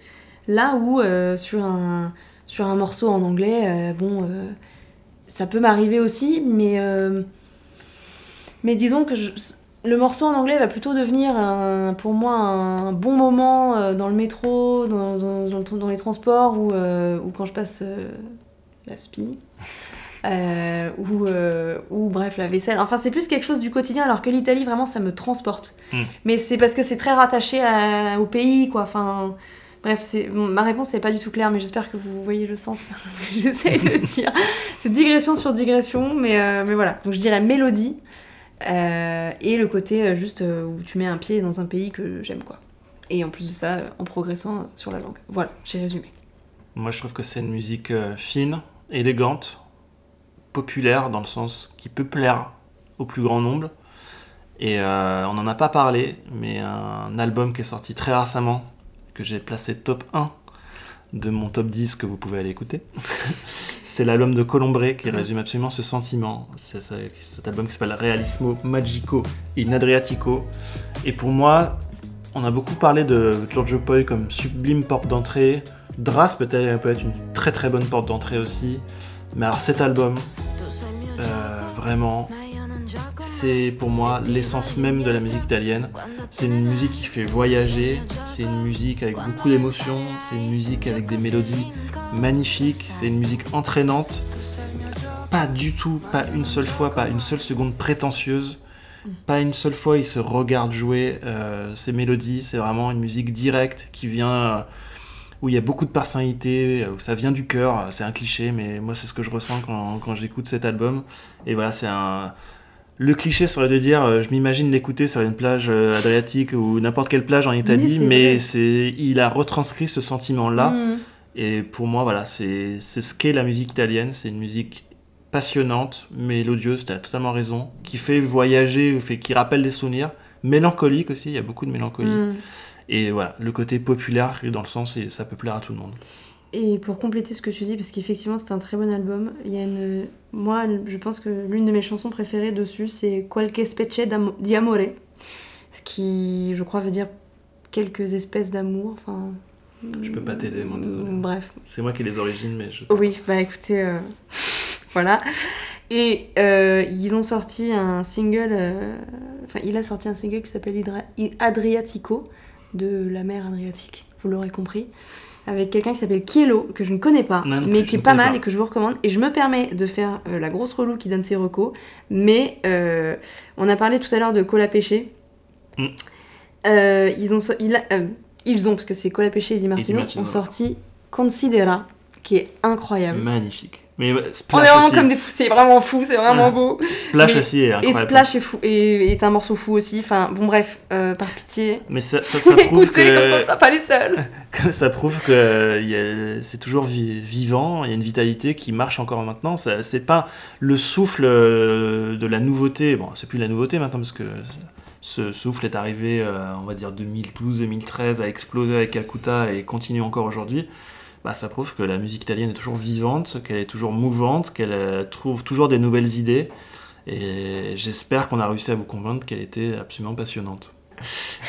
Là où sur, un, sur un morceau en anglais, bon, ça peut m'arriver aussi, mais. euh, mais disons que je- le morceau en anglais va plutôt devenir un- pour moi un bon moment euh, dans le métro, dans, dans- dans le- dans les transports ou, euh, ou quand je passe la spi. euh, ou, euh, ou bref la vaisselle. Enfin c'est plus quelque chose du quotidien alors que l'Italie vraiment ça me transporte. Mm. Mais c'est parce que c'est très rattaché à- au pays quoi. Enfin bref c'est ma réponse n'est pas du tout claire mais j'espère que vous voyez le sens de ce que j'essaie de dire. c'est digression sur digression mais, euh, mais voilà. Donc je dirais mélodie. Euh, et le côté euh, juste où tu mets un pied dans un pays que j'aime quoi. Et en plus de ça, en progressant sur la langue. Voilà, j'ai résumé. Moi, je trouve que c'est une musique fine, élégante, populaire, dans le sens qui peut plaire au plus grand nombre. Et on n'en a pas parlé, mais un album qui est sorti très récemment, que j'ai placé top 1 de mon top 10 que vous pouvez aller écouter. c'est l'album de Colombré qui résume absolument ce sentiment. C'est cet album qui s'appelle Realismo Magico in Adriatico. Et pour moi, on a beaucoup parlé de Giorgio Poi comme sublime porte d'entrée. Dras peut-être peut être une très très bonne porte d'entrée aussi. Mais alors cet album, euh, vraiment, c'est pour moi l'essence même de la musique italienne. C'est une musique qui fait voyager, c'est une musique avec beaucoup d'émotions, c'est une musique avec des mélodies magnifiques, c'est une musique entraînante. Pas du tout, pas une seule fois, pas une seule seconde prétentieuse. Pas une seule fois il se regarde jouer euh, ces mélodies. C'est vraiment une musique directe qui vient euh, où il y a beaucoup de personnalité, euh, où ça vient du cœur. C'est un cliché, mais moi c'est ce que je ressens quand j'écoute cet album. Et voilà, c'est un Le cliché serait de dire, euh, je m'imagine l'écouter sur une plage euh, adriatique ou n'importe quelle plage en Italie, mais c'est, il a retranscrit ce sentiment-là. Mm. Et pour moi, voilà, c'est c'est ce qu'est la musique italienne. C'est une musique passionnante, mélodieuse, tu as totalement raison, qui fait voyager, fait, qui rappelle des souvenirs, mélancolique aussi, il y a beaucoup de mélancolie. Mm. Et voilà, le côté populaire, dans le sens, et ça peut plaire à tout le monde. Et pour compléter ce que tu dis, parce qu'effectivement c'est un très bon album, il y a une... moi je pense que l'une de mes chansons préférées dessus c'est Qualche specie di amore, ce qui je crois veut dire quelques espèces d'amour, enfin... Je peux pas t'aider, moi, désolé. Bref, C'est moi qui ai les origines, mais je... oui, bah écoutez, euh, voilà. Et euh, ils ont sorti un single, euh, enfin il a sorti un single qui s'appelle Hydra- Adriatico, de la mer Adriatique, vous l'aurez compris, avec quelqu'un qui s'appelle Kielo, que je ne connais pas, Non, non mais qui est pas mal pas. et que je vous recommande. Et je me permets de faire euh, la grosse relou qui donne ses recos, mais euh, on a parlé tout à l'heure de Cola Pêché. Mm. Euh, ils ont, so- il a- ils ont, parce que c'est Cola Pêché et Di Martino, Martino. ont sorti Considera, qui est incroyable. Magnifique. Mais On est vraiment aussi. comme des fous, c'est vraiment fou, c'est vraiment Ouais. beau. Splash Mais- aussi est Et. Splash est fou, et est un morceau fou aussi. Enfin, bon bref, euh, par pitié, Mais ça, ça, ça prouve écoutez, comme ça on que, sera pas les seuls. que ça prouve que euh, c'est toujours vi- vivant, il y a une vitalité qui marche encore maintenant. C'est pas le souffle euh, de la nouveauté. Bon, c'est plus la nouveauté maintenant parce que ce souffle est arrivé, euh, on va dire 2012-2013, a explosé avec Calcutta et continue encore aujourd'hui. Bah, ça prouve que la musique italienne est toujours vivante, qu'elle est toujours mouvante, qu'elle euh, trouve toujours des nouvelles idées. Et j'espère qu'on a réussi à vous convaincre qu'elle était absolument passionnante.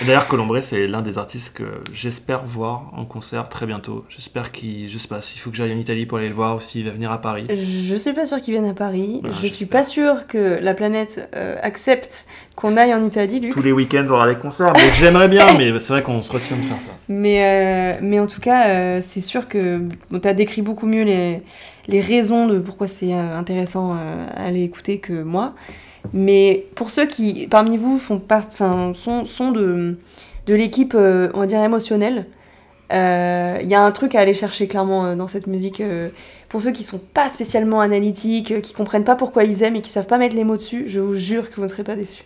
D'ailleurs, Colombré, c'est l'un des artistes que j'espère voir en concert très bientôt. J'espère qu'il, je sais pas, s'il faut que j'aille en Italie pour aller le voir ou s'il va venir à Paris. Je suis pas sûre qu'ils viennent à Paris. Bah, je suis pas sûre que la planète euh, accepte qu'on aille en Italie, Luc. Tous les week-ends voir les concerts, mais j'aimerais bien, mais c'est vrai qu'on se retient de faire ça. Mais, euh, mais en tout cas, euh, c'est sûr que bon, tu as décrit beaucoup mieux les, les raisons de pourquoi c'est intéressant à aller écouter que moi. Mais pour ceux qui, parmi vous, font part, enfin, sont, sont de, de l'équipe, euh, on va dire, émotionnelle, euh, il y a un truc à aller chercher clairement euh, dans cette musique. euh, pour ceux qui sont pas spécialement analytiques, euh, qui comprennent pas pourquoi ils aiment et qui savent pas mettre les mots dessus, je vous jure que vous ne serez pas déçus.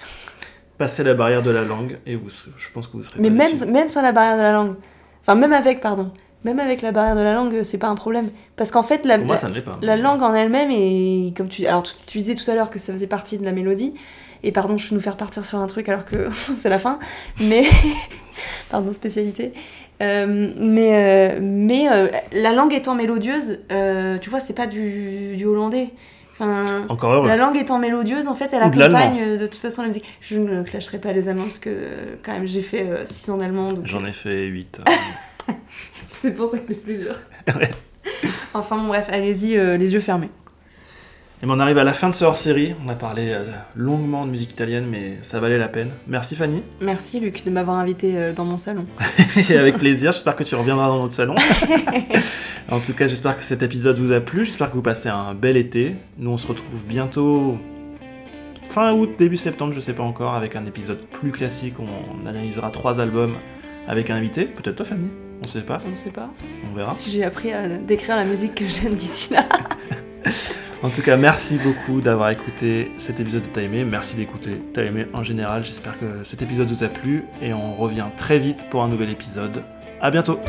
Passez la barrière de la langue et vous, je pense que vous serez Mais pas même, déçus. même sans la barrière de la langue. Enfin, même avec, pardon. Même avec la barrière de la langue, c'est pas un problème. Parce qu'en fait, la, moi, la, ça ne l'est pas. la langue en elle-même est. Comme tu, alors, tu, tu disais tout à l'heure que ça faisait partie de la mélodie. Et pardon, je vais nous faire partir sur un truc alors que c'est la fin. Mais. pardon, spécialité. Euh, mais euh, mais euh, la langue étant mélodieuse, tu vois, c'est pas du, du hollandais. Enfin, Encore heureux. la langue étant mélodieuse, en fait, elle de accompagne de toute façon la musique. Je ne clasherai pas les Allemands parce que quand même j'ai fait 6 ans d'allemand. donc, J'en ai fait 8. C'est peut-être pour ça que t'es plus dur. Ouais. enfin bon bref, allez-y euh, les yeux fermés. Et ben, on arrive à la fin de ce hors-série. On a parlé euh, longuement de musique italienne, mais ça valait la peine. Merci Fanny. Merci Luc de m'avoir invité euh, dans mon salon. Et avec plaisir, j'espère que tu reviendras dans notre salon. en tout cas, j'espère que cet épisode vous a plu. J'espère que vous passez un bel été. Nous, on se retrouve bientôt fin août, début septembre, je sais pas encore, avec un épisode plus classique. On analysera trois albums avec un invité. Peut-être toi, Fanny. On sait pas. On ne sait pas. On verra. Si j'ai appris à décrire la musique que j'aime d'ici là. En tout cas, merci beaucoup d'avoir écouté cet épisode de T'as aimé. Merci d'écouter T'as aimé en général. J'espère que cet épisode vous a plu et on revient très vite pour un nouvel épisode. À bientôt.